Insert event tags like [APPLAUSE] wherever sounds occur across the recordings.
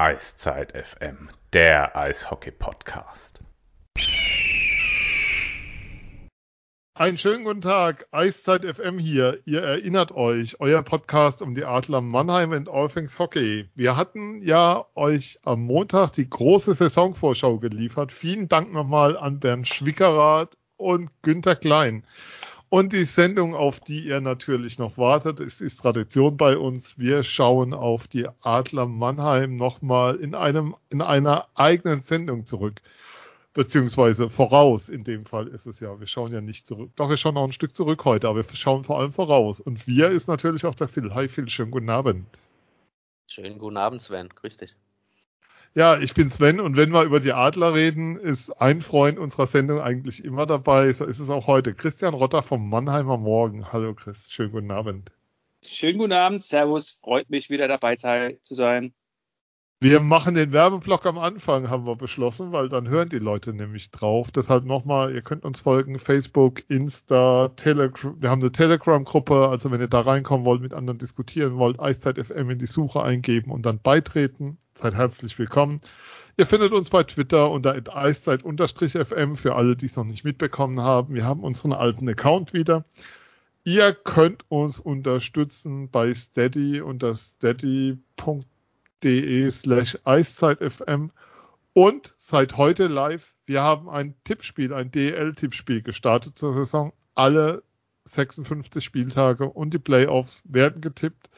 Eiszeit FM, der Eishockey-Podcast. Einen schönen guten Tag, Eiszeit FM hier. Ihr erinnert euch, euer Podcast um die Adler Mannheim und All Things Hockey. Wir hatten ja euch am Montag die große Saisonvorschau geliefert. Vielen Dank nochmal an Bernd Schwickerath und Günther Klein. Und die Sendung, auf die ihr natürlich noch wartet, es ist Tradition bei uns. Wir schauen auf die Adler Mannheim nochmal in einem, in einer eigenen Sendung zurück beziehungsweise voraus. In dem Fall ist es ja. Wir schauen ja nicht zurück. Doch, wir schauen noch ein Stück zurück heute, aber wir schauen vor allem voraus. Und wir ist natürlich auch der Phil. Hi Phil, schönen guten Abend. Schönen guten Abend, Sven. Grüß dich. Ja, ich bin Sven und wenn wir über die Adler reden, ist ein Freund unserer Sendung eigentlich immer dabei. So ist es auch heute. Christian Rotter vom Mannheimer Morgen. Hallo Chris, schönen guten Abend. Schönen guten Abend, Servus, freut mich wieder dabei zu sein. Wir machen den Werbeblock am Anfang, haben wir beschlossen, weil dann hören die Leute nämlich drauf. Deshalb nochmal, ihr könnt uns folgen, Facebook, Insta, Telegram. Wir haben eine Telegram-Gruppe, also wenn ihr da reinkommen wollt, mit anderen diskutieren wollt, Eiszeit FM in die Suche eingeben und dann beitreten. Seid herzlich willkommen. Ihr findet uns bei Twitter unter eiszeit-fm für alle, die es noch nicht mitbekommen haben. Wir haben unseren alten Account wieder. Ihr könnt uns unterstützen bei Steady unter steady.com de slash eiszeitfm und seit heute live. Wir haben ein Tippspiel, ein DL-Tippspiel gestartet zur Saison. Alle 56 Spieltage und die Playoffs werden getippt.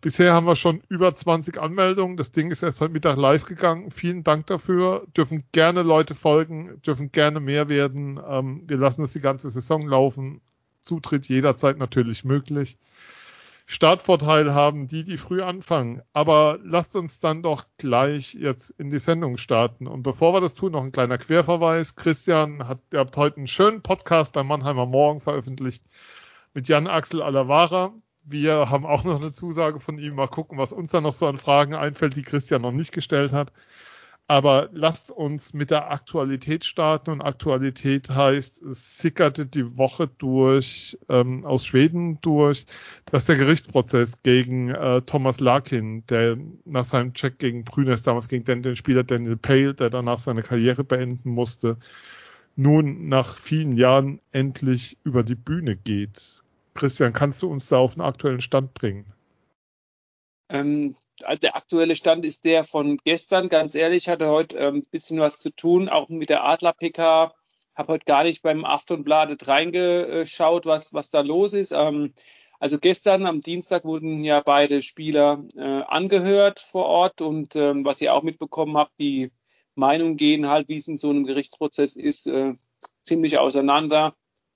Bisher haben wir schon über 20 Anmeldungen. Das Ding ist erst heute Mittag live gegangen. Vielen Dank dafür. Dürfen gerne Leute folgen, dürfen gerne mehr werden. Ähm, wir lassen es die ganze Saison laufen. Zutritt jederzeit natürlich möglich. Startvorteil haben die, die früh anfangen. Aber lasst uns dann doch gleich jetzt in die Sendung starten. Und bevor wir das tun, noch ein kleiner Querverweis. Christian hat, ihr habt heute einen schönen Podcast beim Mannheimer Morgen veröffentlicht mit Jan Axel Alavara. Wir haben auch noch eine Zusage von ihm. Mal gucken, was uns da noch so an Fragen einfällt, die Christian noch nicht gestellt hat. Aber lasst uns mit der Aktualität starten. Und Aktualität heißt, es sickerte die Woche durch, ähm, aus Schweden durch, dass der Gerichtsprozess gegen äh, Thomas Larkin, der nach seinem Check gegen Brünes, damals gegen den, den Spieler Daniel Pale, der danach seine Karriere beenden musste, nun nach vielen Jahren endlich über die Bühne geht. Christian, kannst du uns da auf den aktuellen Stand bringen? Ähm, der aktuelle Stand ist der von gestern. Ganz ehrlich, hatte heute ein ähm, bisschen was zu tun, auch mit der Adler-PK. Habe heute gar nicht beim Aftonbladet reingeschaut, was, was da los ist. Ähm, also gestern am Dienstag wurden ja beide Spieler äh, angehört vor Ort und ähm, was ihr auch mitbekommen habt, die Meinungen gehen halt, wie es in so einem Gerichtsprozess ist, äh, ziemlich auseinander.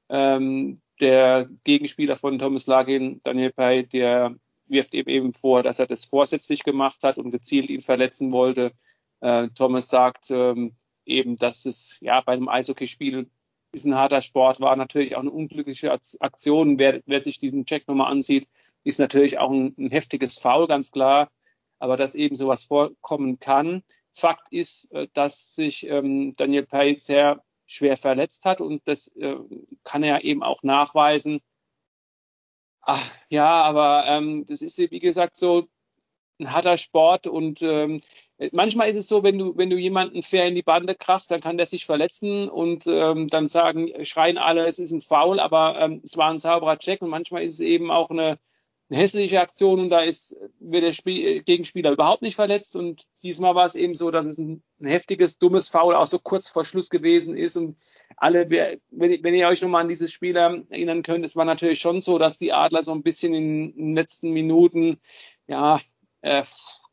Ähm, der Gegenspieler von Thomas Lagin, Daniel Pay, der wirft ihm eben vor, dass er das vorsätzlich gemacht hat und gezielt ihn verletzen wollte. Äh, Thomas sagt ähm, eben, dass es ja bei einem Eishockeyspiel ist ein harter Sport, war natürlich auch eine unglückliche Aktion. Wer, wer sich diesen Check nochmal ansieht, ist natürlich auch ein, ein, heftiges Foul, ganz klar. Aber dass eben sowas vorkommen kann. Fakt ist, äh, dass sich ähm, Daniel Pay sehr schwer verletzt hat und das äh, kann er eben auch nachweisen Ach, ja, aber ähm, das ist wie gesagt so ein harter Sport und ähm, manchmal ist es so, wenn du wenn du jemanden fair in die Bande krachst, dann kann der sich verletzen und ähm, dann sagen schreien alle, es ist ein Foul, aber ähm, es war ein sauberer Check und manchmal ist es eben auch eine eine hässliche Aktion und da ist, wird der Spiel, Gegenspieler überhaupt nicht verletzt. Und diesmal war es eben so, dass es ein, ein, heftiges, dummes Foul auch so kurz vor Schluss gewesen ist. Und alle, wenn, wenn ihr euch nochmal an dieses Spiel erinnern könnt, es war natürlich schon so, dass die Adler so ein bisschen in, in den letzten Minuten, ja, äh,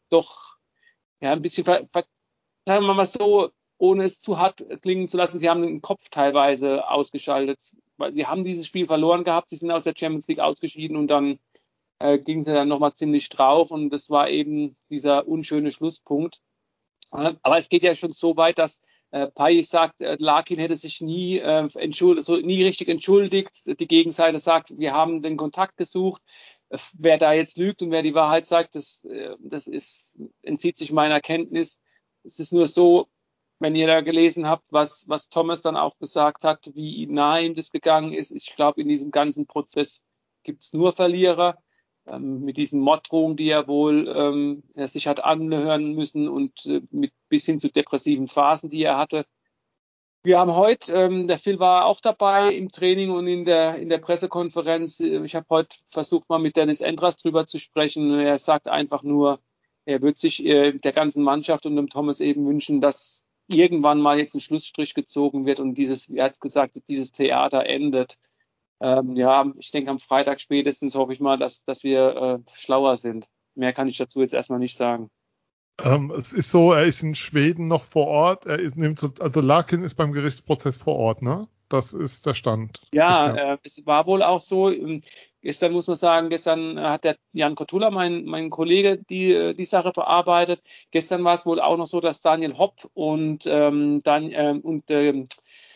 doch, ja, ein bisschen, ver, ver, sagen wir mal so, ohne es zu hart klingen zu lassen, sie haben den Kopf teilweise ausgeschaltet, weil sie haben dieses Spiel verloren gehabt, sie sind aus der Champions League ausgeschieden und dann äh, ging sie dann nochmal ziemlich drauf und das war eben dieser unschöne Schlusspunkt. Aber es geht ja schon so weit, dass äh, Pai sagt, äh, Larkin hätte sich nie, äh, entschuldigt, so, nie richtig entschuldigt. Die Gegenseite sagt, wir haben den Kontakt gesucht. Äh, wer da jetzt lügt und wer die Wahrheit sagt, das, äh, das ist, entzieht sich meiner Kenntnis. Es ist nur so, wenn ihr da gelesen habt, was, was Thomas dann auch gesagt hat, wie nahe ihm das gegangen ist. Ich glaube, in diesem ganzen Prozess gibt's nur Verlierer. Ähm, mit diesen Morddrohungen, die er wohl ähm, er sich hat anhören müssen und äh, mit bis hin zu depressiven Phasen, die er hatte. Wir haben heute, ähm, der Phil war auch dabei im Training und in der, in der Pressekonferenz. Ich habe heute versucht, mal mit Dennis Endras drüber zu sprechen. Er sagt einfach nur, er wird sich äh, der ganzen Mannschaft und dem Thomas eben wünschen, dass irgendwann mal jetzt ein Schlussstrich gezogen wird und dieses, er es gesagt, dieses Theater endet. Ähm, ja, ich denke am Freitag spätestens hoffe ich mal, dass, dass wir äh, schlauer sind. Mehr kann ich dazu jetzt erstmal nicht sagen. Ähm, es ist so, er ist in Schweden noch vor Ort. Er ist, nimmt so, also Larkin ist beim Gerichtsprozess vor Ort, ne? Das ist der Stand. Ja, äh, es war wohl auch so. Ähm, gestern muss man sagen, gestern hat der Jan Kotula, mein, mein Kollege, die, äh, die Sache bearbeitet. Gestern war es wohl auch noch so, dass Daniel Hopp und, ähm, dann, ähm, und ähm,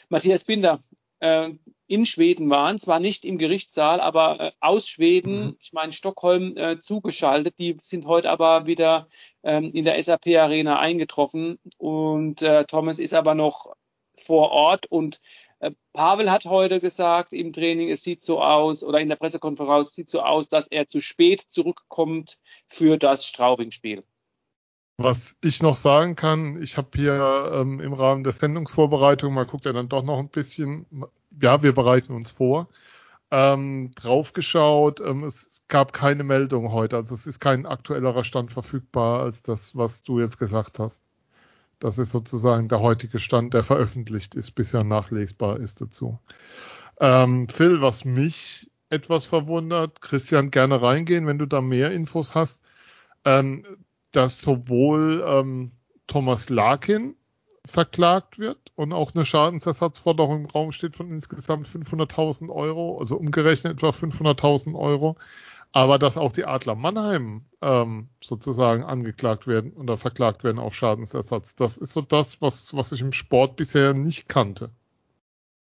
Matthias Binder äh, in Schweden waren, zwar nicht im Gerichtssaal, aber äh, aus Schweden, mhm. ich meine Stockholm, äh, zugeschaltet. Die sind heute aber wieder ähm, in der SAP Arena eingetroffen und äh, Thomas ist aber noch vor Ort und äh, Pavel hat heute gesagt im Training, es sieht so aus oder in der Pressekonferenz es sieht so aus, dass er zu spät zurückkommt für das Straubing-Spiel. Was ich noch sagen kann, ich habe hier ähm, im Rahmen der Sendungsvorbereitung, mal guckt er dann doch noch ein bisschen, ja, wir bereiten uns vor, ähm, draufgeschaut. Ähm, es gab keine Meldung heute, also es ist kein aktuellerer Stand verfügbar als das, was du jetzt gesagt hast. Das ist sozusagen der heutige Stand, der veröffentlicht ist, bisher nachlesbar ist dazu. Ähm, Phil, was mich etwas verwundert, Christian, gerne reingehen, wenn du da mehr Infos hast. Ähm, dass sowohl ähm, Thomas Larkin verklagt wird und auch eine Schadensersatzforderung im Raum steht von insgesamt 500.000 Euro, also umgerechnet etwa 500.000 Euro, aber dass auch die Adler Mannheim ähm, sozusagen angeklagt werden oder verklagt werden auf Schadensersatz. Das ist so das, was, was ich im Sport bisher nicht kannte.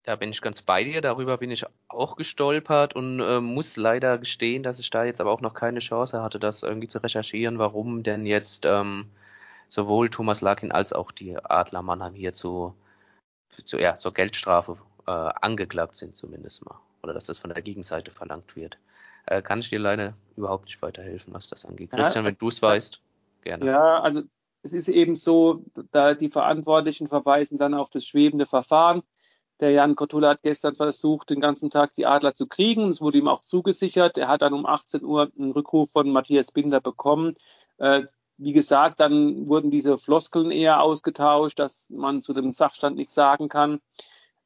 Da bin ich ganz bei dir, darüber bin ich auch gestolpert und äh, muss leider gestehen, dass ich da jetzt aber auch noch keine Chance hatte, das irgendwie zu recherchieren, warum denn jetzt ähm, sowohl Thomas Larkin als auch die Adler Mannheim hier zu, zu ja, zur Geldstrafe äh, angeklagt sind zumindest mal. Oder dass das von der Gegenseite verlangt wird. Äh, kann ich dir leider überhaupt nicht weiterhelfen, was das angeht. Christian, ja, wenn du es weißt, gerne. Ja, also es ist eben so, da die Verantwortlichen verweisen dann auf das schwebende Verfahren. Der Jan Kotula hat gestern versucht, den ganzen Tag die Adler zu kriegen. Es wurde ihm auch zugesichert. Er hat dann um 18 Uhr einen Rückruf von Matthias Binder bekommen. Äh, wie gesagt, dann wurden diese Floskeln eher ausgetauscht, dass man zu dem Sachstand nichts sagen kann.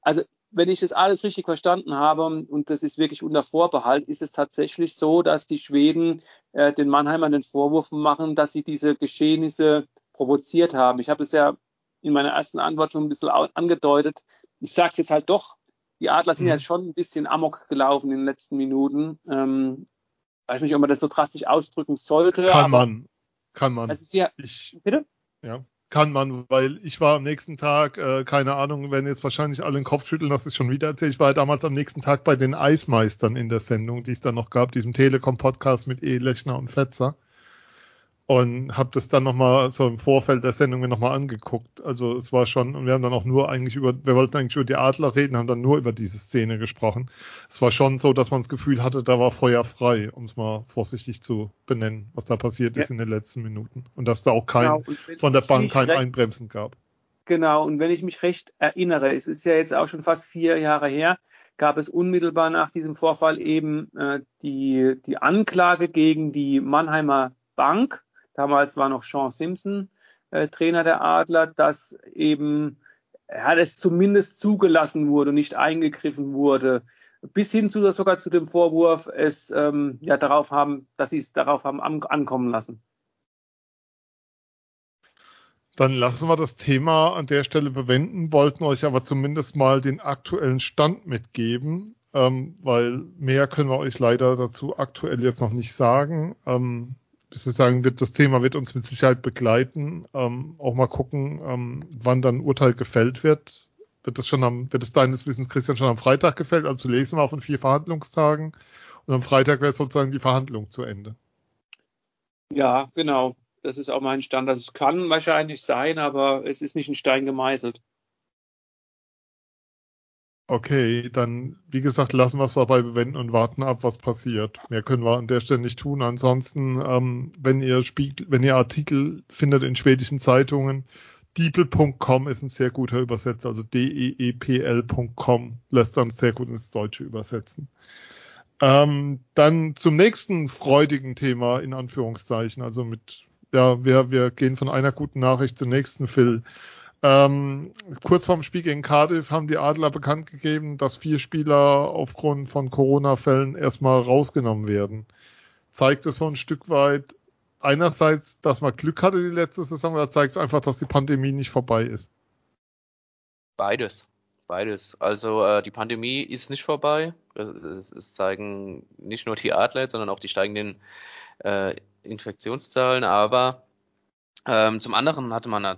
Also wenn ich das alles richtig verstanden habe, und das ist wirklich unter Vorbehalt, ist es tatsächlich so, dass die Schweden äh, den Mannheimern den Vorwurf machen, dass sie diese Geschehnisse provoziert haben. Ich habe es ja in meiner ersten Antwort schon ein bisschen angedeutet. Ich sage es jetzt halt doch, die Adler sind mhm. ja schon ein bisschen amok gelaufen in den letzten Minuten. Ähm, weiß nicht, ob man das so drastisch ausdrücken sollte. Kann man, kann man. Ist ja, ich, bitte? Ja, kann man, weil ich war am nächsten Tag, äh, keine Ahnung, werden jetzt wahrscheinlich alle den Kopf schütteln, das ist schon wieder erzählt. Ich war damals am nächsten Tag bei den Eismeistern in der Sendung, die es dann noch gab, diesem Telekom-Podcast mit E. Lechner und Fetzer und habe das dann nochmal so im Vorfeld der Sendung mir nochmal angeguckt. Also es war schon, und wir haben dann auch nur eigentlich über, wir wollten eigentlich über die Adler reden, haben dann nur über diese Szene gesprochen. Es war schon so, dass man das Gefühl hatte, da war Feuer frei, um es mal vorsichtig zu benennen, was da passiert ja. ist in den letzten Minuten. Und dass da auch kein, genau. von der Bank kein Einbremsen gab. Genau, und wenn ich mich recht erinnere, es ist ja jetzt auch schon fast vier Jahre her, gab es unmittelbar nach diesem Vorfall eben äh, die, die Anklage gegen die Mannheimer Bank, damals war noch Sean Simpson äh, Trainer der Adler, dass eben ja, es zumindest zugelassen wurde, nicht eingegriffen wurde, bis hin zu sogar zu dem Vorwurf, es ähm, ja darauf haben, dass sie es darauf haben an, ankommen lassen. Dann lassen wir das Thema an der Stelle bewenden, wollten euch aber zumindest mal den aktuellen Stand mitgeben, ähm, weil mehr können wir euch leider dazu aktuell jetzt noch nicht sagen. Ähm, sozusagen wird das Thema wird uns mit Sicherheit begleiten. Ähm, auch mal gucken, ähm, wann dann Urteil gefällt wird. Wird das schon am, wird es deines Wissens, Christian, schon am Freitag gefällt? Also lesen wir von vier Verhandlungstagen. Und am Freitag wäre sozusagen die Verhandlung zu Ende. Ja, genau. Das ist auch mein Stand. Also es kann wahrscheinlich sein, aber es ist nicht in Stein gemeißelt. Okay, dann, wie gesagt, lassen wir es dabei bewenden und warten ab, was passiert. Mehr können wir an der Stelle nicht tun. Ansonsten, ähm, wenn ihr Spiegel, wenn ihr Artikel findet in schwedischen Zeitungen, diepel.com ist ein sehr guter Übersetzer, also D-E-E-P-L.com lässt dann sehr gut ins Deutsche übersetzen. Ähm, dann zum nächsten freudigen Thema, in Anführungszeichen, also mit, ja, wir, wir gehen von einer guten Nachricht zur nächsten, Phil. Ähm, kurz vorm Spiel gegen Cardiff haben die Adler bekannt gegeben, dass vier Spieler aufgrund von Corona-Fällen erstmal rausgenommen werden. Zeigt es so ein Stück weit einerseits, dass man Glück hatte die letzte Saison oder zeigt es einfach, dass die Pandemie nicht vorbei ist? Beides. Beides. Also äh, die Pandemie ist nicht vorbei. Es, es, zeigen nicht nur die Adler, sondern auch die steigenden äh, Infektionszahlen. Aber ähm, zum anderen hatte man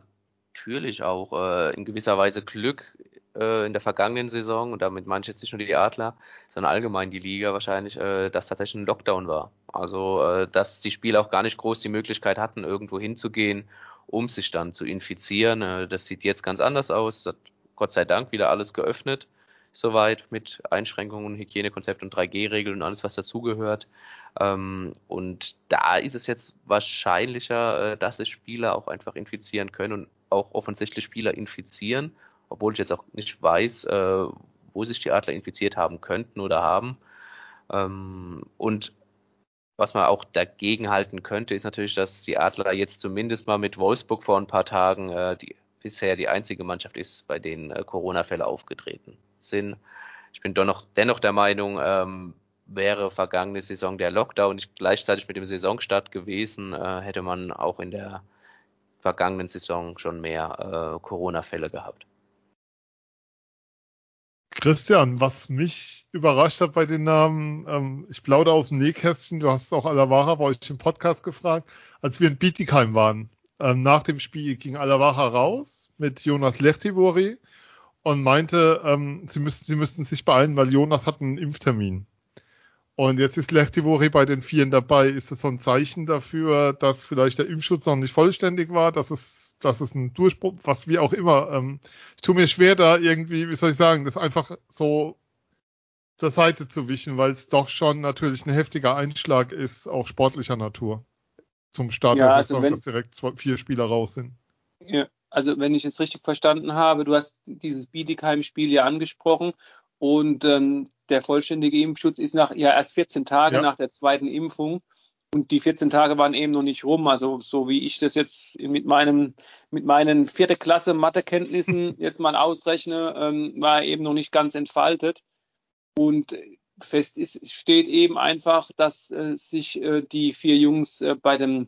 natürlich auch äh, in gewisser Weise Glück äh, in der vergangenen Saison, und damit meine ich jetzt nicht nur die Adler, sondern allgemein die Liga wahrscheinlich, äh, dass tatsächlich ein Lockdown war. Also, äh, dass die Spieler auch gar nicht groß die Möglichkeit hatten, irgendwo hinzugehen, um sich dann zu infizieren. Äh, das sieht jetzt ganz anders aus. Es hat Gott sei Dank wieder alles geöffnet, soweit mit Einschränkungen, Hygienekonzept und 3G-Regeln und alles, was dazugehört. Ähm, und da ist es jetzt wahrscheinlicher, äh, dass sich Spieler auch einfach infizieren können und auch offensichtlich Spieler infizieren, obwohl ich jetzt auch nicht weiß, äh, wo sich die Adler infiziert haben könnten oder haben. Ähm, und was man auch dagegen halten könnte, ist natürlich, dass die Adler jetzt zumindest mal mit Wolfsburg vor ein paar Tagen äh, die bisher die einzige Mannschaft ist, bei denen äh, Corona-Fälle aufgetreten sind. Ich bin doch noch, dennoch der Meinung, ähm, wäre vergangene Saison der Lockdown nicht gleichzeitig mit dem Saisonstart gewesen, äh, hätte man auch in der vergangenen Saison schon mehr äh, Corona-Fälle gehabt. Christian, was mich überrascht hat bei den Namen, ähm, ich plaudere aus dem Nähkästchen, du hast auch Alavara bei euch im Podcast gefragt, als wir in Bietigheim waren. Ähm, nach dem Spiel ging Alavara raus mit Jonas Lechtivori und meinte, ähm, sie, müssten, sie müssten sich beeilen, weil Jonas hat einen Impftermin. Und jetzt ist Lechtivori bei den Vieren dabei. Ist das so ein Zeichen dafür, dass vielleicht der Impfschutz noch nicht vollständig war, dass es, dass es ein Durchbruch, was wie auch immer. Ähm, ich tue mir schwer, da irgendwie, wie soll ich sagen, das einfach so zur Seite zu wischen, weil es doch schon natürlich ein heftiger Einschlag ist, auch sportlicher Natur. Zum Start ja, also wenn, dass direkt zwei, vier Spieler raus sind. Ja, also wenn ich es richtig verstanden habe, du hast dieses Bietigheim-Spiel ja angesprochen und ähm, der vollständige Impfschutz ist nach ja erst 14 Tage ja. nach der zweiten Impfung. Und die 14 Tage waren eben noch nicht rum. Also so wie ich das jetzt mit meinem mit meinen vierte Klasse Mathekenntnissen [LAUGHS] jetzt mal ausrechne, ähm, war eben noch nicht ganz entfaltet. Und fest ist, steht eben einfach, dass äh, sich äh, die vier Jungs äh, bei dem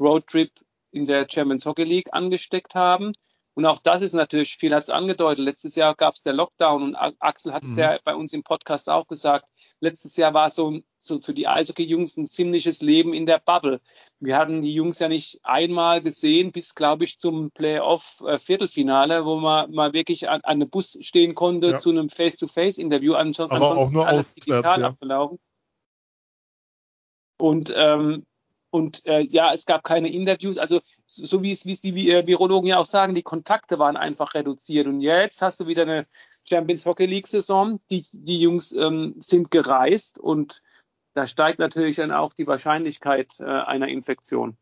Roadtrip in der Champions Hockey League angesteckt haben. Und auch das ist natürlich, viel hat es angedeutet. Letztes Jahr gab es der Lockdown und Axel hat es mhm. ja bei uns im Podcast auch gesagt. Letztes Jahr war so, so für die Eishockey-Jungs ein ziemliches Leben in der Bubble. Wir hatten die Jungs ja nicht einmal gesehen, bis, glaube ich, zum Playoff-Viertelfinale, wo man mal wirklich an, an einem Bus stehen konnte ja. zu einem Face-to-Face-Interview. Ansonsten Aber auch nur alles digital ja. abgelaufen. Und ähm, und äh, ja, es gab keine Interviews. Also so wie es, wie es die äh, Virologen ja auch sagen, die Kontakte waren einfach reduziert. Und jetzt hast du wieder eine Champions Hockey League Saison. Die, die Jungs ähm, sind gereist und da steigt natürlich dann auch die Wahrscheinlichkeit äh, einer Infektion.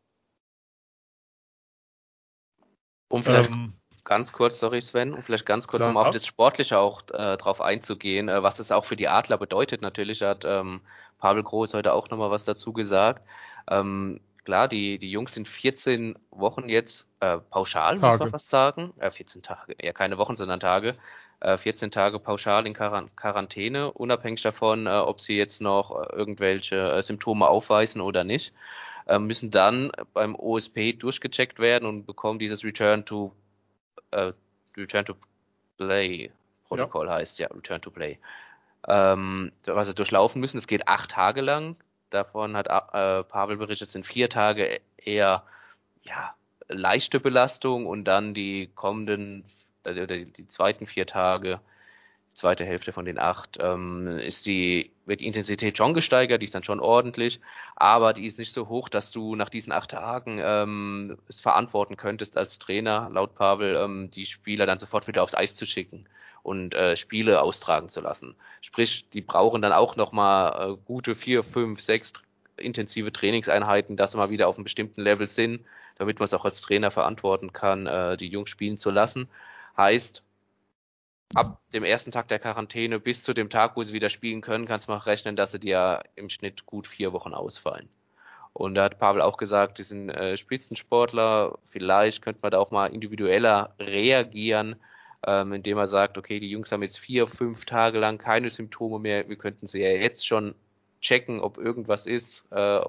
Um vielleicht ähm, ganz kurz, sorry Sven, um vielleicht ganz kurz, um auf das Sportliche auch äh, drauf einzugehen, äh, was es auch für die Adler bedeutet. Natürlich hat ähm, Pavel Groß heute auch nochmal was dazu gesagt. Ähm, klar, die, die Jungs sind 14 Wochen jetzt äh, pauschal, Tage. muss man fast sagen. Äh, 14 Tage, ja keine Wochen, sondern Tage. Äh, 14 Tage pauschal in Quarant Quarantäne, unabhängig davon, äh, ob sie jetzt noch äh, irgendwelche äh, Symptome aufweisen oder nicht. Äh, müssen dann beim OSP durchgecheckt werden und bekommen dieses Return to äh, Return to Play Protokoll ja. heißt ja Return to Play. Ähm, was sie durchlaufen müssen. Es geht acht Tage lang. Davon hat äh, Pavel berichtet, sind vier Tage eher ja, leichte Belastung und dann die kommenden, äh, die, die zweiten vier Tage, zweite Hälfte von den acht, ähm, ist die, wird die Intensität schon gesteigert, die ist dann schon ordentlich, aber die ist nicht so hoch, dass du nach diesen acht Tagen ähm, es verantworten könntest als Trainer, laut Pavel, ähm, die Spieler dann sofort wieder aufs Eis zu schicken und äh, Spiele austragen zu lassen. Sprich, die brauchen dann auch nochmal äh, gute vier, fünf, sechs intensive Trainingseinheiten, dass sie mal wieder auf einem bestimmten Level sind, damit man es auch als Trainer verantworten kann, äh, die Jungs spielen zu lassen. Heißt, ab dem ersten Tag der Quarantäne bis zu dem Tag, wo sie wieder spielen können, kannst du mal rechnen, dass sie dir im Schnitt gut vier Wochen ausfallen. Und da hat Pavel auch gesagt, die sind äh, Spitzensportler, vielleicht könnte man da auch mal individueller reagieren, ähm, indem er sagt, okay, die Jungs haben jetzt vier, fünf Tage lang keine Symptome mehr, wir könnten sie ja jetzt schon checken, ob irgendwas ist, äh,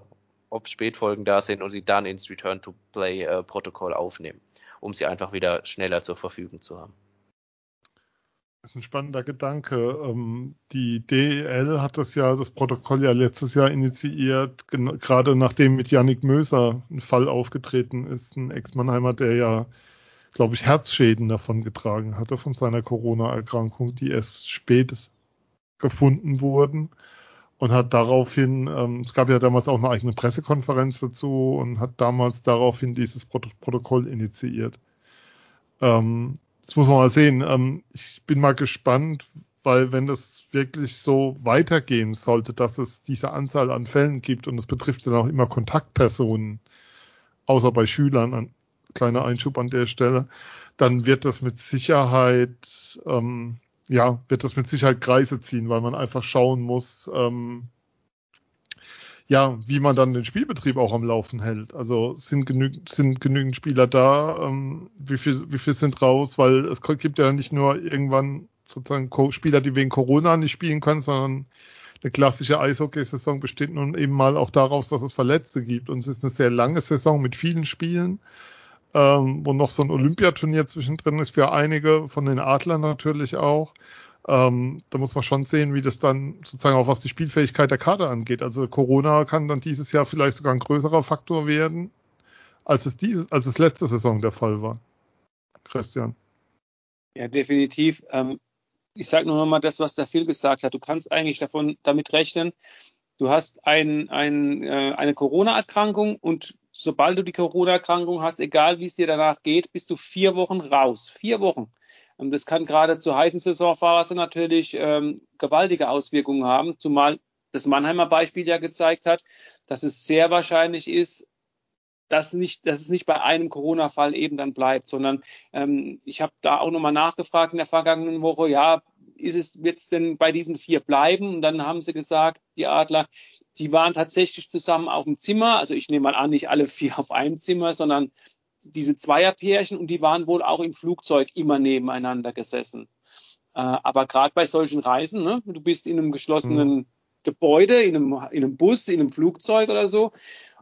ob Spätfolgen da sind und sie dann ins Return-to-Play-Protokoll äh, aufnehmen, um sie einfach wieder schneller zur Verfügung zu haben. Das ist ein spannender Gedanke. Ähm, die DEL hat das ja, das Protokoll ja letztes Jahr initiiert, gerade nachdem mit Yannick Möser ein Fall aufgetreten ist, ein Ex-Mannheimer, der ja, glaube ich, Herzschäden davon getragen hatte von seiner Corona-Erkrankung, die erst spät gefunden wurden und hat daraufhin, ähm, es gab ja damals auch eine eigene Pressekonferenz dazu und hat damals daraufhin dieses Protokoll initiiert. Ähm, das muss man mal sehen. Ähm, ich bin mal gespannt, weil wenn das wirklich so weitergehen sollte, dass es diese Anzahl an Fällen gibt und es betrifft dann auch immer Kontaktpersonen, außer bei Schülern, ein kleiner Einschub an der Stelle, dann wird das mit Sicherheit, ähm, ja, wird das mit Sicherheit Kreise ziehen, weil man einfach schauen muss, ähm, ja, wie man dann den Spielbetrieb auch am Laufen hält. Also sind genügend, sind genügend Spieler da, ähm, wie viel, wie viel sind raus, weil es gibt ja nicht nur irgendwann sozusagen Spieler, die wegen Corona nicht spielen können, sondern eine klassische Eishockey-Saison besteht nun eben mal auch daraus, dass es Verletzte gibt. Und es ist eine sehr lange Saison mit vielen Spielen, ähm, wo noch so ein Olympiaturnier zwischendrin ist für einige, von den Adlern natürlich auch. Ähm, da muss man schon sehen, wie das dann sozusagen auch was die Spielfähigkeit der Kader angeht. Also Corona kann dann dieses Jahr vielleicht sogar ein größerer Faktor werden, als es diese, als es letzte Saison der Fall war. Christian. Ja, definitiv. Ähm, ich sage nur noch mal das, was der Phil gesagt hat. Du kannst eigentlich davon damit rechnen, du hast ein, ein, äh, eine Corona-Erkrankung und sobald du die Corona-Erkrankung hast, egal wie es dir danach geht, bist du vier Wochen raus. Vier Wochen. Und das kann gerade zur heißen Saisonphase natürlich ähm, gewaltige Auswirkungen haben, zumal das Mannheimer Beispiel ja gezeigt hat, dass es sehr wahrscheinlich ist, dass, nicht, dass es nicht bei einem Corona-Fall eben dann bleibt, sondern ähm, ich habe da auch nochmal nachgefragt in der vergangenen Woche, ja, ist es, wird es denn bei diesen vier bleiben? Und dann haben sie gesagt, die Adler, die waren tatsächlich zusammen auf dem Zimmer. Also ich nehme mal an, nicht alle vier auf einem Zimmer, sondern diese Zweierpärchen und die waren wohl auch im Flugzeug immer nebeneinander gesessen. Äh, aber gerade bei solchen Reisen, ne, du bist in einem geschlossenen mhm. Gebäude, in einem, in einem Bus, in einem Flugzeug oder so,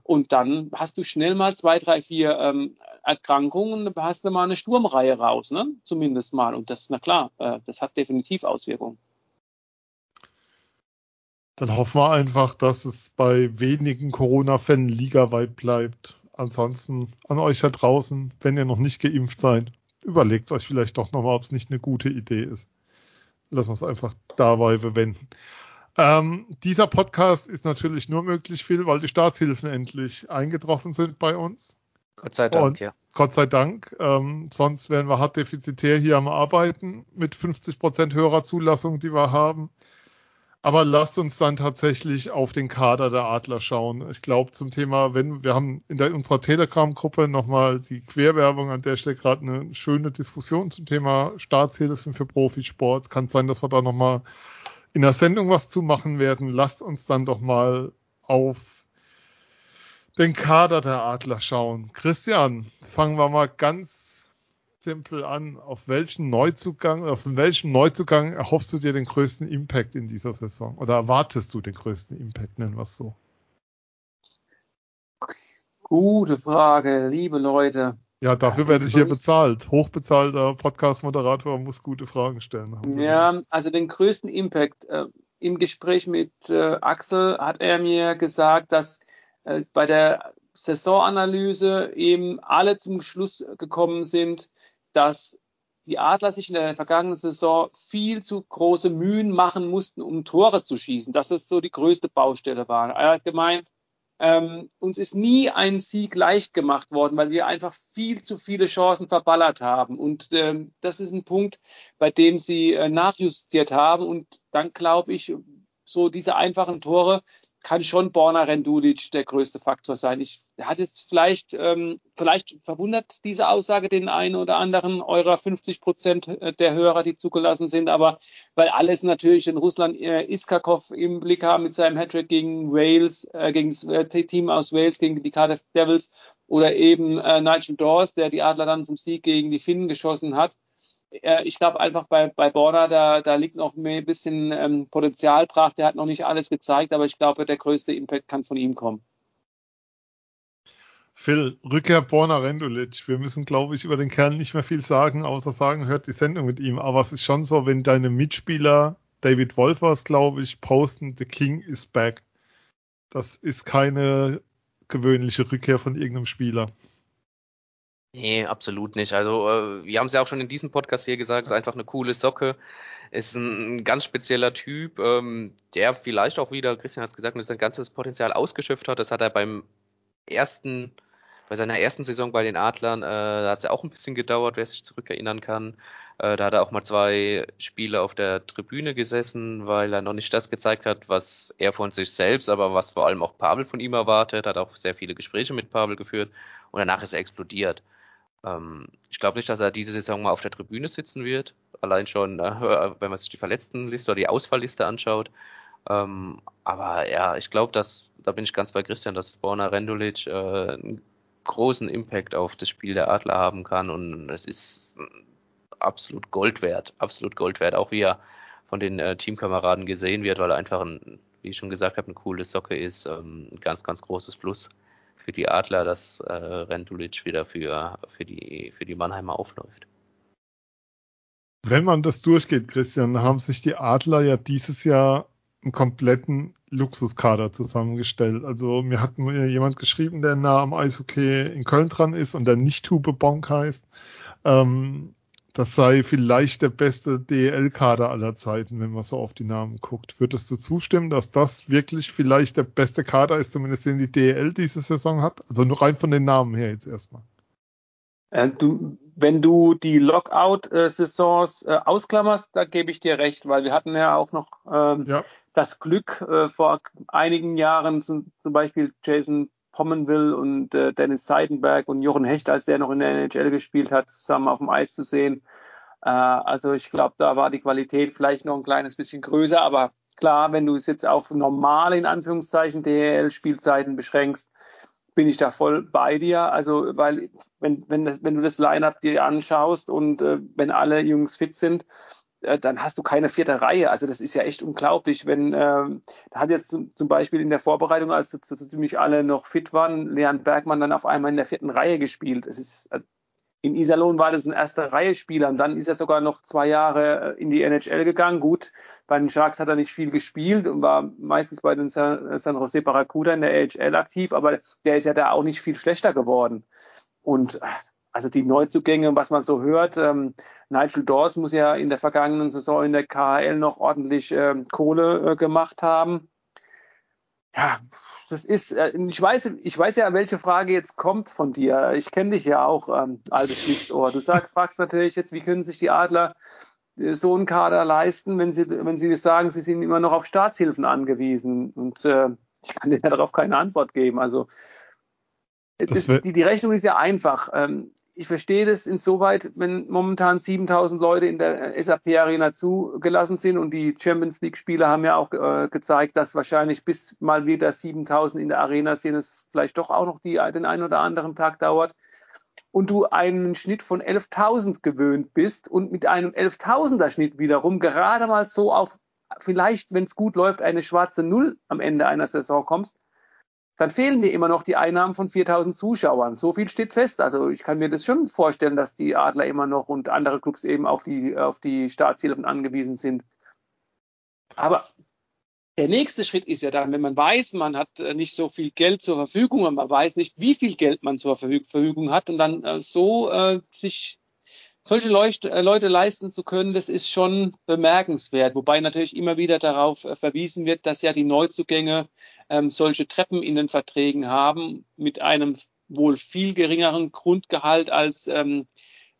und dann hast du schnell mal zwei, drei, vier ähm, Erkrankungen und hast du mal eine Sturmreihe raus, ne? Zumindest mal. Und das, na klar, äh, das hat definitiv Auswirkungen. Dann hoffen wir einfach, dass es bei wenigen Corona-Fällen ligaweit bleibt ansonsten an euch da draußen, wenn ihr noch nicht geimpft seid, überlegt euch vielleicht doch nochmal, ob es nicht eine gute Idee ist. Lassen wir es einfach dabei bewenden. Ähm, dieser Podcast ist natürlich nur möglich, Phil, weil die Staatshilfen endlich eingetroffen sind bei uns. Gott sei Dank, Und ja. Gott sei Dank. Ähm, sonst wären wir hart defizitär hier am Arbeiten mit 50 Prozent Hörerzulassung, die wir haben. Aber lasst uns dann tatsächlich auf den Kader der Adler schauen. Ich glaube zum Thema, wenn wir haben in der, unserer Telegram-Gruppe nochmal die Querwerbung an der Stelle gerade eine schöne Diskussion zum Thema Staatshilfen für Profisport. Kann sein, dass wir da nochmal in der Sendung was zu machen werden. Lasst uns dann doch mal auf den Kader der Adler schauen. Christian, fangen wir mal ganz simpel an. Auf welchen Neuzugang, auf welchen Neuzugang erhoffst du dir den größten Impact in dieser Saison? Oder erwartest du den größten Impact, nennen wir es so? Gute Frage, liebe Leute. Ja, dafür ja, werde ich hier bezahlt. Hochbezahlter Podcast-Moderator muss gute Fragen stellen. Ja, nicht. also den größten Impact. Äh, Im Gespräch mit äh, Axel hat er mir gesagt, dass äh, bei der Saisonanalyse eben alle zum Schluss gekommen sind, dass die Adler sich in der vergangenen Saison viel zu große Mühen machen mussten, um Tore zu schießen. Dass das so die größte Baustelle war. Er hat gemeint, ähm, uns ist nie ein Sieg leicht gemacht worden, weil wir einfach viel zu viele Chancen verballert haben. Und ähm, das ist ein Punkt, bei dem sie äh, nachjustiert haben. Und dann glaube ich, so diese einfachen Tore kann schon Borna Rendulic der größte Faktor sein. Ich hat jetzt vielleicht, ähm, vielleicht verwundert diese Aussage den einen oder anderen eurer 50 Prozent der Hörer, die zugelassen sind, aber weil alles natürlich in Russland äh, Iskakov im Blick haben mit seinem Hattrick gegen Wales, äh, gegen das äh, Team aus Wales, gegen die Cardiff Devils oder eben äh, Nigel Dawes, der die Adler dann zum Sieg gegen die Finnen geschossen hat äh, ich glaube einfach bei, bei Borna, da, da liegt noch ein bisschen ähm, Potenzial brach. Der hat noch nicht alles gezeigt, aber ich glaube, der größte Impact kann von ihm kommen. Phil, Rückkehr Borna Rendulic. Wir müssen, glaube ich, über den Kerl nicht mehr viel sagen, außer sagen, hört die Sendung mit ihm. Aber es ist schon so, wenn deine Mitspieler, David Wolfers, glaube ich, posten, The King is back. Das ist keine gewöhnliche Rückkehr von irgendeinem Spieler. Nee, absolut nicht. Also, äh, wir haben es ja auch schon in diesem Podcast hier gesagt, ist einfach eine coole Socke. Ist ein, ein ganz spezieller Typ, ähm, der vielleicht auch wieder, Christian hat es gesagt, sein ganzes Potenzial ausgeschöpft hat. Das hat er beim ersten, bei seiner ersten Saison bei den Adlern, äh, da hat es ja auch ein bisschen gedauert, wer sich zurückerinnern kann. Äh, da hat er auch mal zwei Spiele auf der Tribüne gesessen, weil er noch nicht das gezeigt hat, was er von sich selbst, aber was vor allem auch Pavel von ihm erwartet, hat auch sehr viele Gespräche mit Pavel geführt und danach ist er explodiert. Ähm, ich glaube nicht, dass er diese Saison mal auf der Tribüne sitzen wird. Allein schon, äh, [LAUGHS] wenn man sich die Verletztenliste oder die Ausfallliste anschaut. Ähm, aber ja, ich glaube, dass, da bin ich ganz bei Christian, dass Borna Rendulic äh, einen großen Impact auf das Spiel der Adler haben kann und es ist absolut Gold wert, absolut Gold wert, auch wie er von den äh, Teamkameraden gesehen wird, weil er einfach ein, wie ich schon gesagt habe, eine coole Socke ist, ähm, ein ganz, ganz großes Plus für die Adler, dass äh, Rendulic wieder für, für, die, für die Mannheimer aufläuft. Wenn man das durchgeht, Christian, haben sich die Adler ja dieses Jahr einen kompletten Luxuskader zusammengestellt. Also mir hat jemand geschrieben, der nah am Eishockey in Köln dran ist und der nicht Tube Bonk heißt. Ähm, das sei vielleicht der beste DEL-Kader aller Zeiten, wenn man so auf die Namen guckt. Würdest du zustimmen, dass das wirklich vielleicht der beste Kader ist, zumindest den die DEL diese Saison hat? Also nur rein von den Namen her jetzt erstmal. Äh, du, wenn du die Lockout-Saisons äh, ausklammerst, da gebe ich dir recht, weil wir hatten ja auch noch ähm, ja. das Glück äh, vor einigen Jahren, zum, zum Beispiel Jason Pommenville und äh, Dennis Seidenberg und Jochen Hecht, als der noch in der NHL gespielt hat, zusammen auf dem Eis zu sehen. Äh, also ich glaube, da war die Qualität vielleicht noch ein kleines bisschen größer, aber klar, wenn du es jetzt auf normale, in Anführungszeichen, DHL-Spielzeiten beschränkst, bin ich da voll bei dir. Also, weil, wenn, wenn, das, wenn du das Line-Up dir anschaust und äh, wenn alle Jungs fit sind, dann hast du keine vierte Reihe. Also das ist ja echt unglaublich. Wenn ähm, da hat jetzt zum, zum Beispiel in der Vorbereitung, als so, so ziemlich alle noch fit waren, Leon Bergmann dann auf einmal in der vierten Reihe gespielt. Es ist äh, in Iserlohn war das ein erster Reihe Spieler und dann ist er sogar noch zwei Jahre äh, in die NHL gegangen. Gut, bei den Sharks hat er nicht viel gespielt und war meistens bei den San, San Jose Barracuda in der AHL aktiv, aber der ist ja da auch nicht viel schlechter geworden. Und also die Neuzugänge, was man so hört, ähm, Nigel Dawes muss ja in der vergangenen Saison in der KHL noch ordentlich ähm, Kohle äh, gemacht haben. Ja, das ist, äh, ich weiß, ich weiß ja, welche Frage jetzt kommt von dir. Ich kenne dich ja auch, ähm, altes Schlitzohr. Du sag, fragst natürlich jetzt, wie können sich die Adler äh, so einen Kader leisten, wenn sie, wenn sie sagen, sie sind immer noch auf Staatshilfen angewiesen. Und äh, ich kann dir darauf keine Antwort geben. Also ist, die, die Rechnung ist ja einfach. Ähm, ich verstehe das insoweit, wenn momentan 7000 Leute in der SAP Arena zugelassen sind und die Champions League Spieler haben ja auch äh, gezeigt, dass wahrscheinlich bis mal wieder 7000 in der Arena sind, es vielleicht doch auch noch die, den einen oder anderen Tag dauert. Und du einen Schnitt von 11.000 gewöhnt bist und mit einem 11.000er Schnitt wiederum gerade mal so auf vielleicht, wenn es gut läuft, eine schwarze Null am Ende einer Saison kommst, dann fehlen dir immer noch die Einnahmen von 4000 Zuschauern. So viel steht fest. Also ich kann mir das schon vorstellen, dass die Adler immer noch und andere Clubs eben auf die, auf die Staatshilfen angewiesen sind. Aber der nächste Schritt ist ja dann, wenn man weiß, man hat äh, nicht so viel Geld zur Verfügung und man weiß nicht, wie viel Geld man zur Verfügung hat und dann äh, so äh, sich solche Leucht äh, Leute leisten zu können, das ist schon bemerkenswert. Wobei natürlich immer wieder darauf äh, verwiesen wird, dass ja die Neuzugänge ähm, solche Treppen in den Verträgen haben mit einem wohl viel geringeren Grundgehalt als ähm,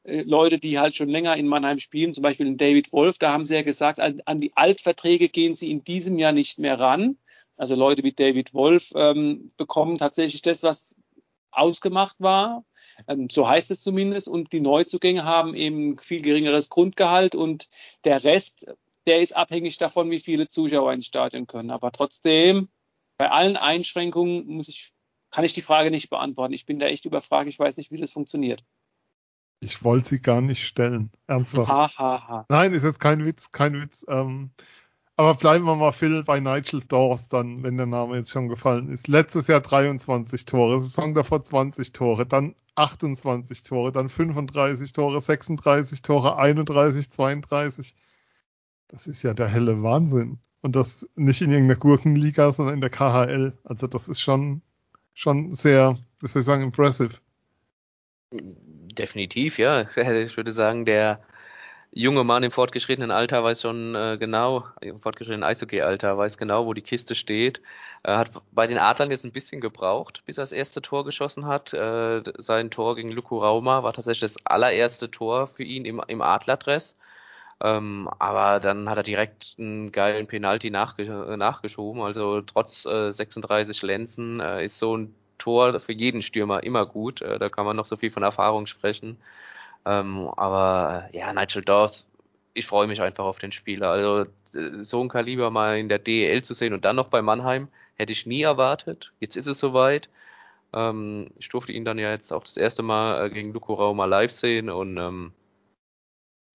äh, Leute, die halt schon länger in Mannheim spielen, zum Beispiel David Wolf, da haben sie ja gesagt, an, an, die Altverträge gehen sie in diesem Jahr nicht mehr ran. Also Leute wie David Wolf ähm, bekommen tatsächlich das, was ausgemacht war. Ähm, so heißt es zumindest. Und die Neuzugänge haben eben viel geringeres Grundgehalt und der Rest, der ist abhängig davon, wie viele Zuschauer ins Stadion können. Aber trotzdem, bei allen Einschränkungen muss ich, kann ich die Frage nicht beantworten. Ich bin da echt überfragt. Ich weiß nicht, wie das funktioniert. Ich wollte sie gar nicht stellen. Ernsthaft. Ha, ha, ha. Nein, ist jetzt kein Witz, kein Witz. Ähm, aber bleiben wir mal, Phil, bei Nigel Dawes dann, wenn der Name jetzt schon gefallen ist. Letztes Jahr 23 Tore, Saison davor 20 Tore, dann 28 Tore, dann 35 Tore, 36 Tore, 31, 32. Das ist ja der helle Wahnsinn. Und das nicht in irgendeiner Gurkenliga, sondern in der KHL. Also das ist schon, schon sehr, wie soll ich sagen, impressive. Definitiv, ja. Ich würde sagen, der junge Mann im fortgeschrittenen Alter weiß schon äh, genau, im fortgeschrittenen Eishockey-Alter weiß genau, wo die Kiste steht. Er hat bei den Adlern jetzt ein bisschen gebraucht, bis er das erste Tor geschossen hat. Äh, sein Tor gegen Luku Rauma war tatsächlich das allererste Tor für ihn im, im Adlerdress. Ähm, aber dann hat er direkt einen geilen Penalty nachge nachgeschoben. Also trotz äh, 36 Lenzen äh, ist so ein Tor für jeden Stürmer immer gut. Äh, da kann man noch so viel von Erfahrung sprechen. Ähm, aber ja, Nigel Dawes, ich freue mich einfach auf den Spieler. Also so ein Kaliber mal in der DEL zu sehen und dann noch bei Mannheim, hätte ich nie erwartet. Jetzt ist es soweit. Ähm, ich durfte ihn dann ja jetzt auch das erste Mal äh, gegen Luko Rauma live sehen und ähm,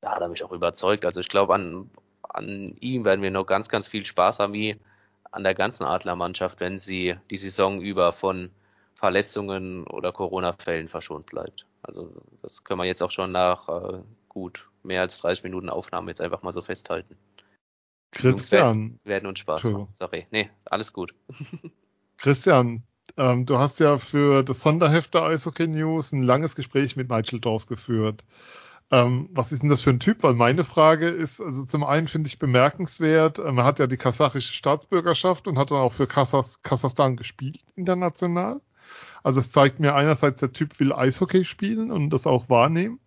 da hat er mich auch überzeugt. Also ich glaube, an, an ihm werden wir noch ganz, ganz viel Spaß haben, wie an der ganzen Adlermannschaft, wenn sie die Saison über von Verletzungen oder Corona-Fällen verschont bleibt. Also das können wir jetzt auch schon nach äh, gut mehr als 30 Minuten Aufnahme jetzt einfach mal so festhalten. Christian. Werden uns Spaß machen. Sorry. Nee, alles gut. [LAUGHS] Christian, ähm, du hast ja für das Sonderheft der Eishockey News ein langes Gespräch mit Nigel Dawes geführt. Ähm, was ist denn das für ein Typ? Weil meine Frage ist, also zum einen finde ich bemerkenswert, ähm, er hat ja die kasachische Staatsbürgerschaft und hat dann auch für Kasachs Kasachstan gespielt international. Also es zeigt mir einerseits, der Typ will Eishockey spielen und das auch wahrnehmen.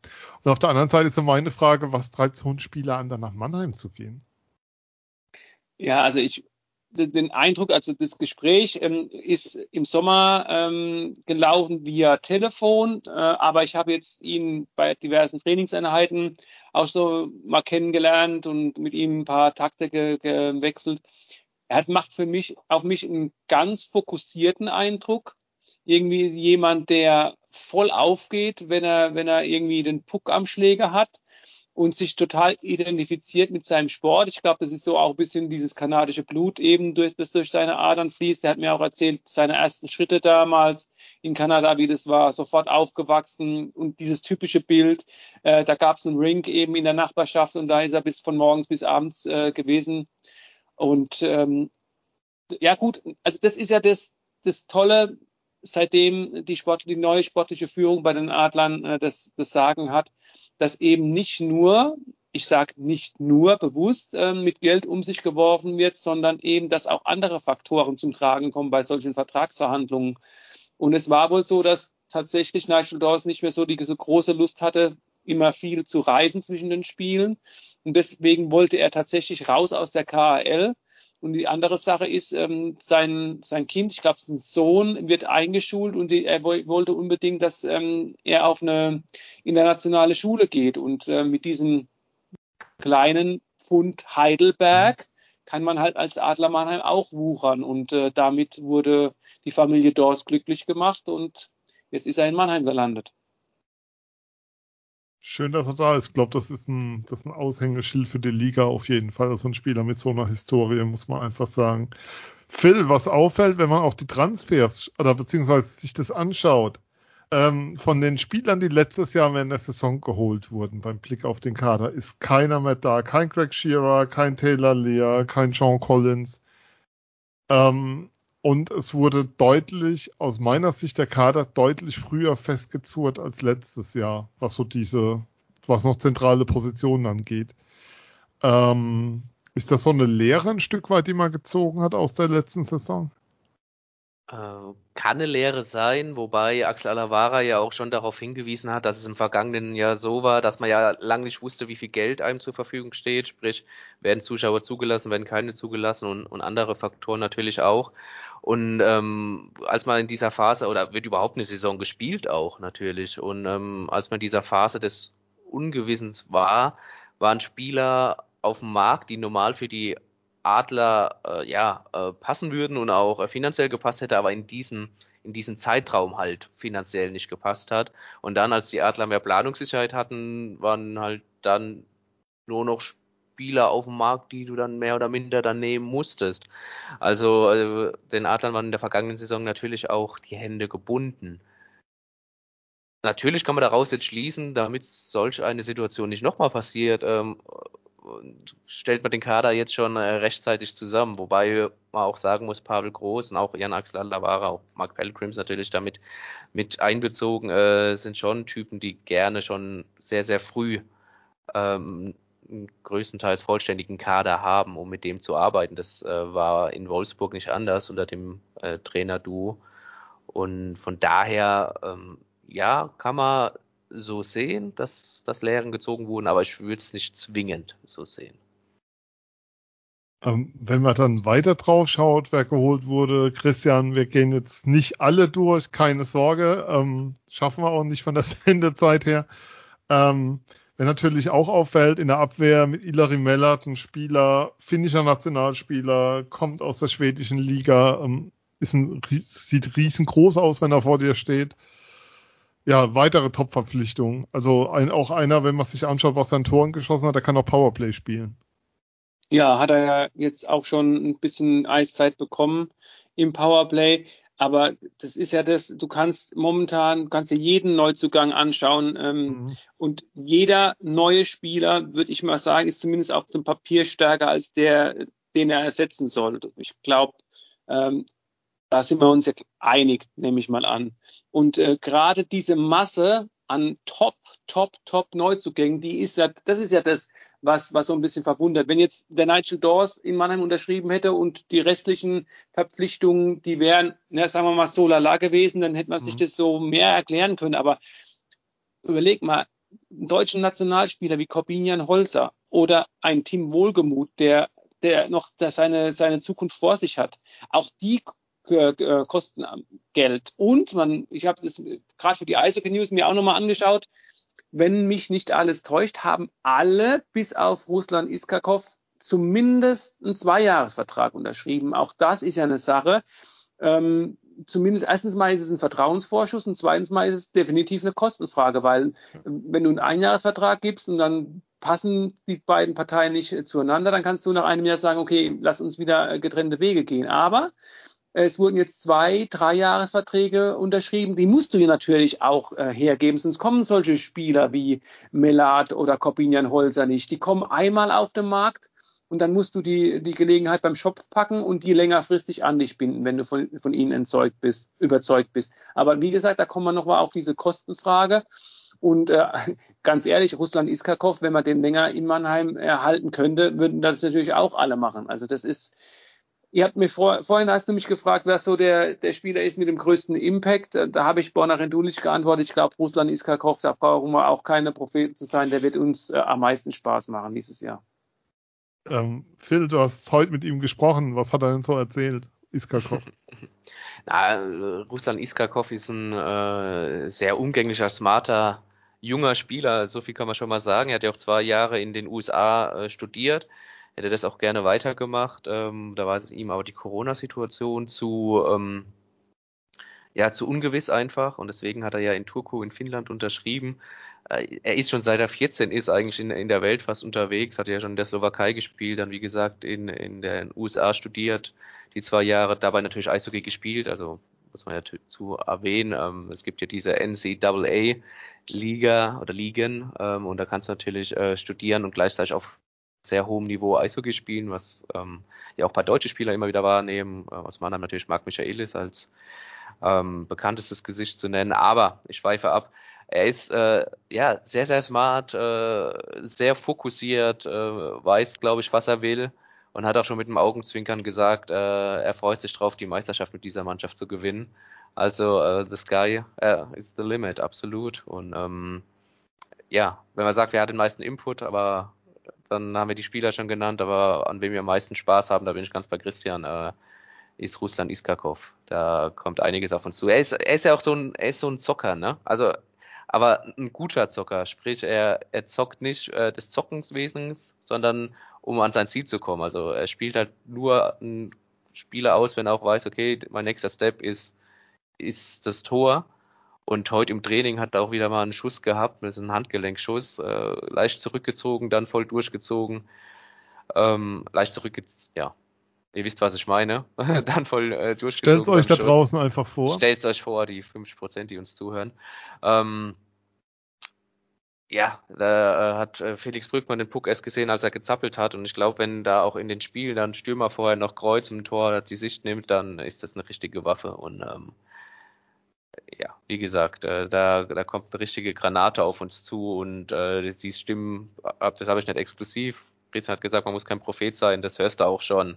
Und auf der anderen Seite ist so meine Frage, was treibt so ein Spieler an, dann nach Mannheim zu gehen? Ja, also ich den Eindruck, also das Gespräch ähm, ist im Sommer ähm, gelaufen via Telefon, äh, aber ich habe jetzt ihn bei diversen Trainingseinheiten auch so mal kennengelernt und mit ihm ein paar Takte ge gewechselt. Er hat, macht für mich auf mich einen ganz fokussierten Eindruck irgendwie jemand, der voll aufgeht, wenn er, wenn er irgendwie den Puck am Schläger hat und sich total identifiziert mit seinem Sport. Ich glaube, das ist so auch ein bisschen dieses kanadische Blut eben, durch, das durch seine Adern fließt. Er hat mir auch erzählt, seine ersten Schritte damals in Kanada, wie das war, sofort aufgewachsen und dieses typische Bild. Äh, da gab es einen Rink eben in der Nachbarschaft und da ist er bis von morgens bis abends äh, gewesen. Und ähm, ja gut, also das ist ja das, das Tolle seitdem die, Sport, die neue sportliche Führung bei den Adlern äh, das, das Sagen hat, dass eben nicht nur, ich sage nicht nur bewusst äh, mit Geld um sich geworfen wird, sondern eben, dass auch andere Faktoren zum Tragen kommen bei solchen Vertragsverhandlungen. Und es war wohl so, dass tatsächlich Nigel Dawes nicht mehr so die so große Lust hatte, immer viel zu reisen zwischen den Spielen. Und deswegen wollte er tatsächlich raus aus der KHL und die andere Sache ist, ähm, sein, sein Kind, ich glaube, sein Sohn, wird eingeschult und die, er wollte unbedingt, dass ähm, er auf eine internationale Schule geht. Und äh, mit diesem kleinen Pfund Heidelberg kann man halt als Adler Mannheim auch wuchern. Und äh, damit wurde die Familie Dors glücklich gemacht und jetzt ist er in Mannheim gelandet. Schön, dass er da ist. Ich glaube, das ist ein, das ist ein Aushängeschild für die Liga auf jeden Fall. Also ein Spieler mit so einer Historie, muss man einfach sagen. Phil, was auffällt, wenn man auch die Transfers oder beziehungsweise sich das anschaut, ähm, von den Spielern, die letztes Jahr während der Saison geholt wurden, beim Blick auf den Kader, ist keiner mehr da. Kein Greg Shearer, kein Taylor Lear, kein John Collins. Ähm, und es wurde deutlich, aus meiner Sicht der Kader deutlich früher festgezurrt als letztes Jahr, was so diese was noch zentrale Positionen angeht. Ähm, ist das so eine Lehre ein Stück weit, die man gezogen hat aus der letzten Saison? Äh, kann eine Lehre sein, wobei Axel Alavara ja auch schon darauf hingewiesen hat, dass es im vergangenen Jahr so war, dass man ja lange nicht wusste, wie viel Geld einem zur Verfügung steht, sprich, werden Zuschauer zugelassen, werden keine zugelassen und, und andere Faktoren natürlich auch. Und ähm, als man in dieser Phase, oder wird überhaupt eine Saison gespielt auch natürlich, und ähm, als man in dieser Phase des Ungewissens war, waren Spieler auf dem Markt, die normal für die Adler äh, ja äh, passen würden und auch äh, finanziell gepasst hätte, aber in diesem in diesem Zeitraum halt finanziell nicht gepasst hat. Und dann, als die Adler mehr Planungssicherheit hatten, waren halt dann nur noch Spieler auf dem Markt, die du dann mehr oder minder dann nehmen musstest. Also äh, den Adlern waren in der vergangenen Saison natürlich auch die Hände gebunden. Natürlich kann man daraus jetzt schließen, damit solch eine Situation nicht nochmal passiert, ähm, stellt man den Kader jetzt schon äh, rechtzeitig zusammen, wobei man auch sagen muss, Pavel Groß und auch Jan Axel Lavara, auch Mark Pelgrims natürlich damit mit einbezogen, äh, sind schon Typen, die gerne schon sehr, sehr früh ähm, größtenteils vollständigen Kader haben, um mit dem zu arbeiten. Das äh, war in Wolfsburg nicht anders unter dem äh, Trainer-Duo. Und von daher, ähm, ja, kann man so sehen, dass, dass Lehren gezogen wurden, aber ich würde es nicht zwingend so sehen. Ähm, wenn man dann weiter drauf schaut, wer geholt wurde, Christian, wir gehen jetzt nicht alle durch, keine Sorge, ähm, schaffen wir auch nicht von der [LAUGHS] Sendezeit her. Ähm, wer natürlich auch auffällt, in der Abwehr mit Ilari Mellert, ein Spieler, finnischer Nationalspieler, kommt aus der schwedischen Liga, ähm, ist ein, sieht riesengroß aus, wenn er vor dir steht ja, weitere Top-Verpflichtungen. Also ein, auch einer, wenn man sich anschaut, was er an Toren geschossen hat, der kann auch Powerplay spielen. Ja, hat er ja jetzt auch schon ein bisschen Eiszeit bekommen im Powerplay. Aber das ist ja das, du kannst momentan, kannst dir jeden Neuzugang anschauen ähm, mhm. und jeder neue Spieler, würde ich mal sagen, ist zumindest auf dem Papier stärker als der, den er ersetzen soll. Ich glaube, ähm, da sind wir uns ja einig, nehme ich mal an. Und äh, gerade diese Masse an Top, Top, Top Neuzugängen, die ist ja, das ist ja das, was, was so ein bisschen verwundert. Wenn jetzt der Nigel Dawes in Mannheim unterschrieben hätte und die restlichen Verpflichtungen, die wären, na, sagen wir mal, so lala gewesen, dann hätte man mhm. sich das so mehr erklären können. Aber überleg mal, einen deutschen Nationalspieler wie Corbinian Holzer oder ein Team Wohlgemut, der der noch seine, seine Zukunft vor sich hat. Auch die äh, kosten Geld. Und man, ich habe das gerade für die Eishockey News mir auch nochmal angeschaut. Wenn mich nicht alles täuscht, haben alle bis auf Ruslan Iskakov zumindest einen Zweijahresvertrag unterschrieben. Auch das ist ja eine Sache. Ähm, zumindest erstens mal ist es ein Vertrauensvorschuss und zweitens mal ist es definitiv eine Kostenfrage, weil wenn du einen Einjahresvertrag gibst und dann passen die beiden Parteien nicht zueinander, dann kannst du nach einem Jahr sagen, okay, lass uns wieder getrennte Wege gehen. Aber es wurden jetzt zwei, drei Jahresverträge unterschrieben. Die musst du hier natürlich auch äh, hergeben, sonst kommen solche Spieler wie Melat oder Corbinian Holzer nicht. Die kommen einmal auf den Markt und dann musst du die, die Gelegenheit beim Schopf packen und die längerfristig an dich binden, wenn du von, von ihnen entzeugt bist, überzeugt bist. Aber wie gesagt, da kommen wir nochmal auf diese Kostenfrage. Und äh, ganz ehrlich, Russland Iskakov, wenn man den länger in Mannheim erhalten könnte, würden das natürlich auch alle machen. Also das ist, Ihr habt mich vor, vorhin hast du mich gefragt, wer so der, der Spieler ist mit dem größten Impact. Da habe ich Borna Rendulic geantwortet. Ich glaube, Ruslan Iskakov, da brauchen wir auch keine Propheten zu sein. Der wird uns äh, am meisten Spaß machen dieses Jahr. Ähm, Phil, du hast heute mit ihm gesprochen. Was hat er denn so erzählt, Iskakov? [LAUGHS] Na, Ruslan Iskakov ist ein äh, sehr umgänglicher, smarter, junger Spieler. So viel kann man schon mal sagen. Er hat ja auch zwei Jahre in den USA äh, studiert hätte das auch gerne weitergemacht. Ähm, da war ihm aber die Corona-Situation zu, ähm, ja, zu ungewiss einfach und deswegen hat er ja in Turku in Finnland unterschrieben. Äh, er ist schon seit er 14 ist eigentlich in, in der Welt fast unterwegs, hat ja schon in der Slowakei gespielt, dann wie gesagt in, in den USA studiert, die zwei Jahre dabei natürlich Eishockey gespielt, also muss man ja zu erwähnen, ähm, es gibt ja diese NCAA Liga oder Ligen ähm, und da kannst du natürlich äh, studieren und gleichzeitig auch sehr hohem Niveau Eishockey spielen, was ähm, ja auch ein paar deutsche Spieler immer wieder wahrnehmen, äh, aus Mannheim natürlich Marc Michaelis als ähm, bekanntestes Gesicht zu nennen, aber ich schweife ab. er ist äh, ja sehr, sehr smart, äh, sehr fokussiert, äh, weiß, glaube ich, was er will und hat auch schon mit dem Augenzwinkern gesagt, äh, er freut sich drauf, die Meisterschaft mit dieser Mannschaft zu gewinnen. Also äh, the sky uh, is the limit, absolut. Und ähm, ja, wenn man sagt, wer hat den meisten Input, aber dann haben wir die Spieler schon genannt, aber an wem wir am meisten Spaß haben, da bin ich ganz bei Christian, äh, ist Ruslan Iskakov. Da kommt einiges auf uns zu. Er ist, er ist ja auch so ein, er ist so ein Zocker, ne? Also, aber ein guter Zocker, sprich, er, er zockt nicht äh, des Zockenswesens, sondern um an sein Ziel zu kommen. Also er spielt halt nur einen Spieler aus, wenn er auch weiß, okay, mein nächster Step ist, ist das Tor. Und heute im Training hat er auch wieder mal einen Schuss gehabt, mit einem Handgelenkschuss, äh, leicht zurückgezogen, dann voll durchgezogen, ähm, leicht zurückgezogen, ja, ihr wisst, was ich meine, [LAUGHS] dann voll äh, durchgezogen. Stellt euch da Schuss. draußen einfach vor. Stellt euch vor, die 50%, die uns zuhören. Ähm, ja, da äh, hat äh, Felix Brückmann den Puck erst gesehen, als er gezappelt hat. Und ich glaube, wenn da auch in den Spielen dann Stürmer vorher noch Kreuz im Tor die Sicht nimmt, dann ist das eine richtige Waffe. Und ähm, ja, wie gesagt, äh, da, da kommt eine richtige Granate auf uns zu und äh, die Stimmen, das habe ich nicht exklusiv. Riesen hat gesagt, man muss kein Prophet sein, das hörst du auch schon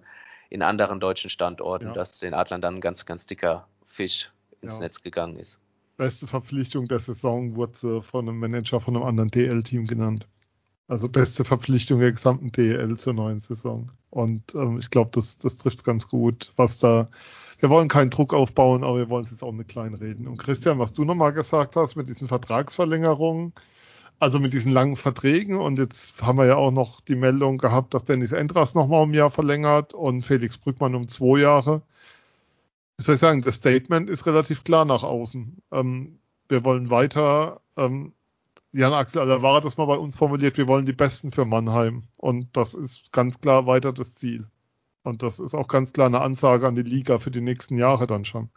in anderen deutschen Standorten, ja. dass den Adlern dann ein ganz, ganz dicker Fisch ins ja. Netz gegangen ist beste Verpflichtung der Saison wurde von einem Manager von einem anderen DL-Team genannt. Also beste Verpflichtung der gesamten DL zur neuen Saison. Und ähm, ich glaube, das, das trifft ganz gut, was da. Wir wollen keinen Druck aufbauen, aber wir wollen es jetzt auch nicht kleinreden. Und Christian, was du nochmal gesagt hast mit diesen Vertragsverlängerungen, also mit diesen langen Verträgen, und jetzt haben wir ja auch noch die Meldung gehabt, dass Dennis Endras nochmal um ein Jahr verlängert und Felix Brückmann um zwei Jahre wie soll ich sagen, das Statement ist relativ klar nach außen. Ähm, wir wollen weiter, ähm, Jan Axel Alavara das mal bei uns formuliert, wir wollen die Besten für Mannheim. Und das ist ganz klar weiter das Ziel. Und das ist auch ganz klar eine Ansage an die Liga für die nächsten Jahre dann schon.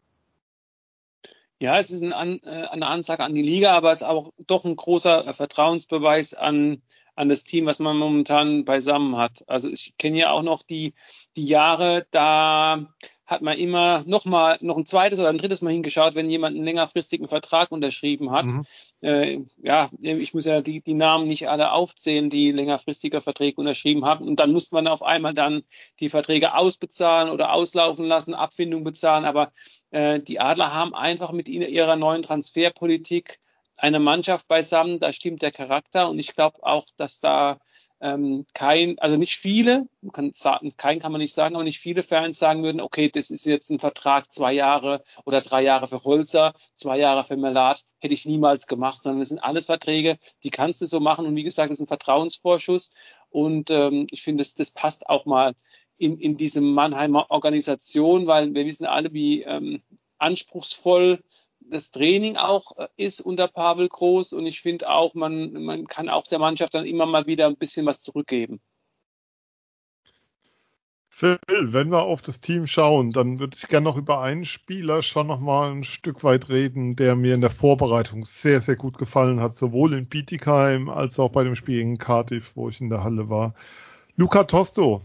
Ja, es ist ein, äh, eine Ansage an die Liga, aber es ist auch doch ein großer äh, Vertrauensbeweis an, an das Team, was man momentan beisammen hat. Also ich kenne ja auch noch die, die Jahre, da hat man immer noch mal noch ein zweites oder ein drittes Mal hingeschaut, wenn jemand einen längerfristigen Vertrag unterschrieben hat. Mhm. Äh, ja, ich muss ja die, die Namen nicht alle aufzählen, die längerfristige Verträge unterschrieben haben. Und dann musste man auf einmal dann die Verträge ausbezahlen oder auslaufen lassen, Abfindung bezahlen. Aber äh, die Adler haben einfach mit ihrer neuen Transferpolitik eine Mannschaft beisammen, da stimmt der Charakter und ich glaube auch, dass da ähm, kein, also nicht viele, man kann sagen, kein kann man nicht sagen, aber nicht viele Fans sagen würden, okay, das ist jetzt ein Vertrag zwei Jahre oder drei Jahre für Holzer, zwei Jahre für Melat, hätte ich niemals gemacht, sondern das sind alles Verträge, die kannst du so machen. Und wie gesagt, das ist ein Vertrauensvorschuss. Und ähm, ich finde, das, das passt auch mal in, in diese Mannheimer Organisation, weil wir wissen alle, wie ähm, anspruchsvoll das Training auch äh, ist unter Pavel Groß und ich finde auch, man, man kann auch der Mannschaft dann immer mal wieder ein bisschen was zurückgeben. Phil, wenn wir auf das Team schauen, dann würde ich gerne noch über einen Spieler schon noch mal ein Stück weit reden, der mir in der Vorbereitung sehr, sehr gut gefallen hat, sowohl in Bietigheim als auch bei dem Spiel in Cardiff, wo ich in der Halle war. Luca Tosto,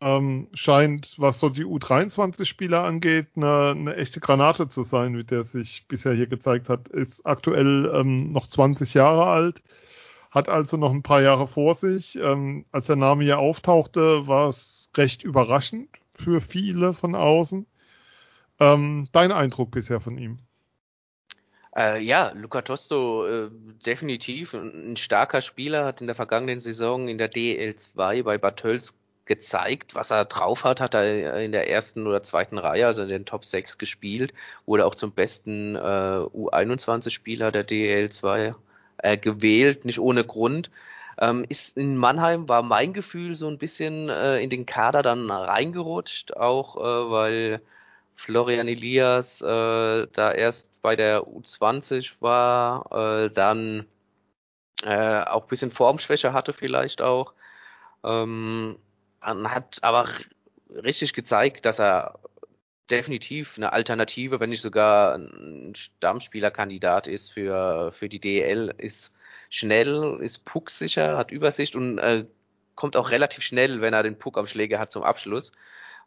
ähm, scheint, was so die U23-Spieler angeht, eine, eine, echte Granate zu sein, wie der sich bisher hier gezeigt hat. Ist aktuell ähm, noch 20 Jahre alt, hat also noch ein paar Jahre vor sich. Ähm, als der Name hier auftauchte, war es recht überraschend für viele von außen. Ähm, dein Eindruck bisher von ihm? Äh, ja, Luca Tosto äh, definitiv ein, starker Spieler, hat in der vergangenen Saison in der DL2 bei Bad Tölz gezeigt, was er drauf hat, hat er in der ersten oder zweiten Reihe, also in den Top 6 gespielt, wurde auch zum besten äh, U21-Spieler der DL2 äh, gewählt, nicht ohne Grund. Ähm, ist in Mannheim war mein Gefühl so ein bisschen äh, in den Kader dann reingerutscht, auch äh, weil Florian Elias äh, da erst bei der U20 war, äh, dann äh, auch ein bisschen Formschwäche hatte vielleicht auch. Ähm, hat aber richtig gezeigt, dass er definitiv eine Alternative, wenn nicht sogar ein Stammspielerkandidat ist für, für die DL, ist schnell, ist pucksicher, hat Übersicht und äh, kommt auch relativ schnell, wenn er den Puck am Schläger hat zum Abschluss,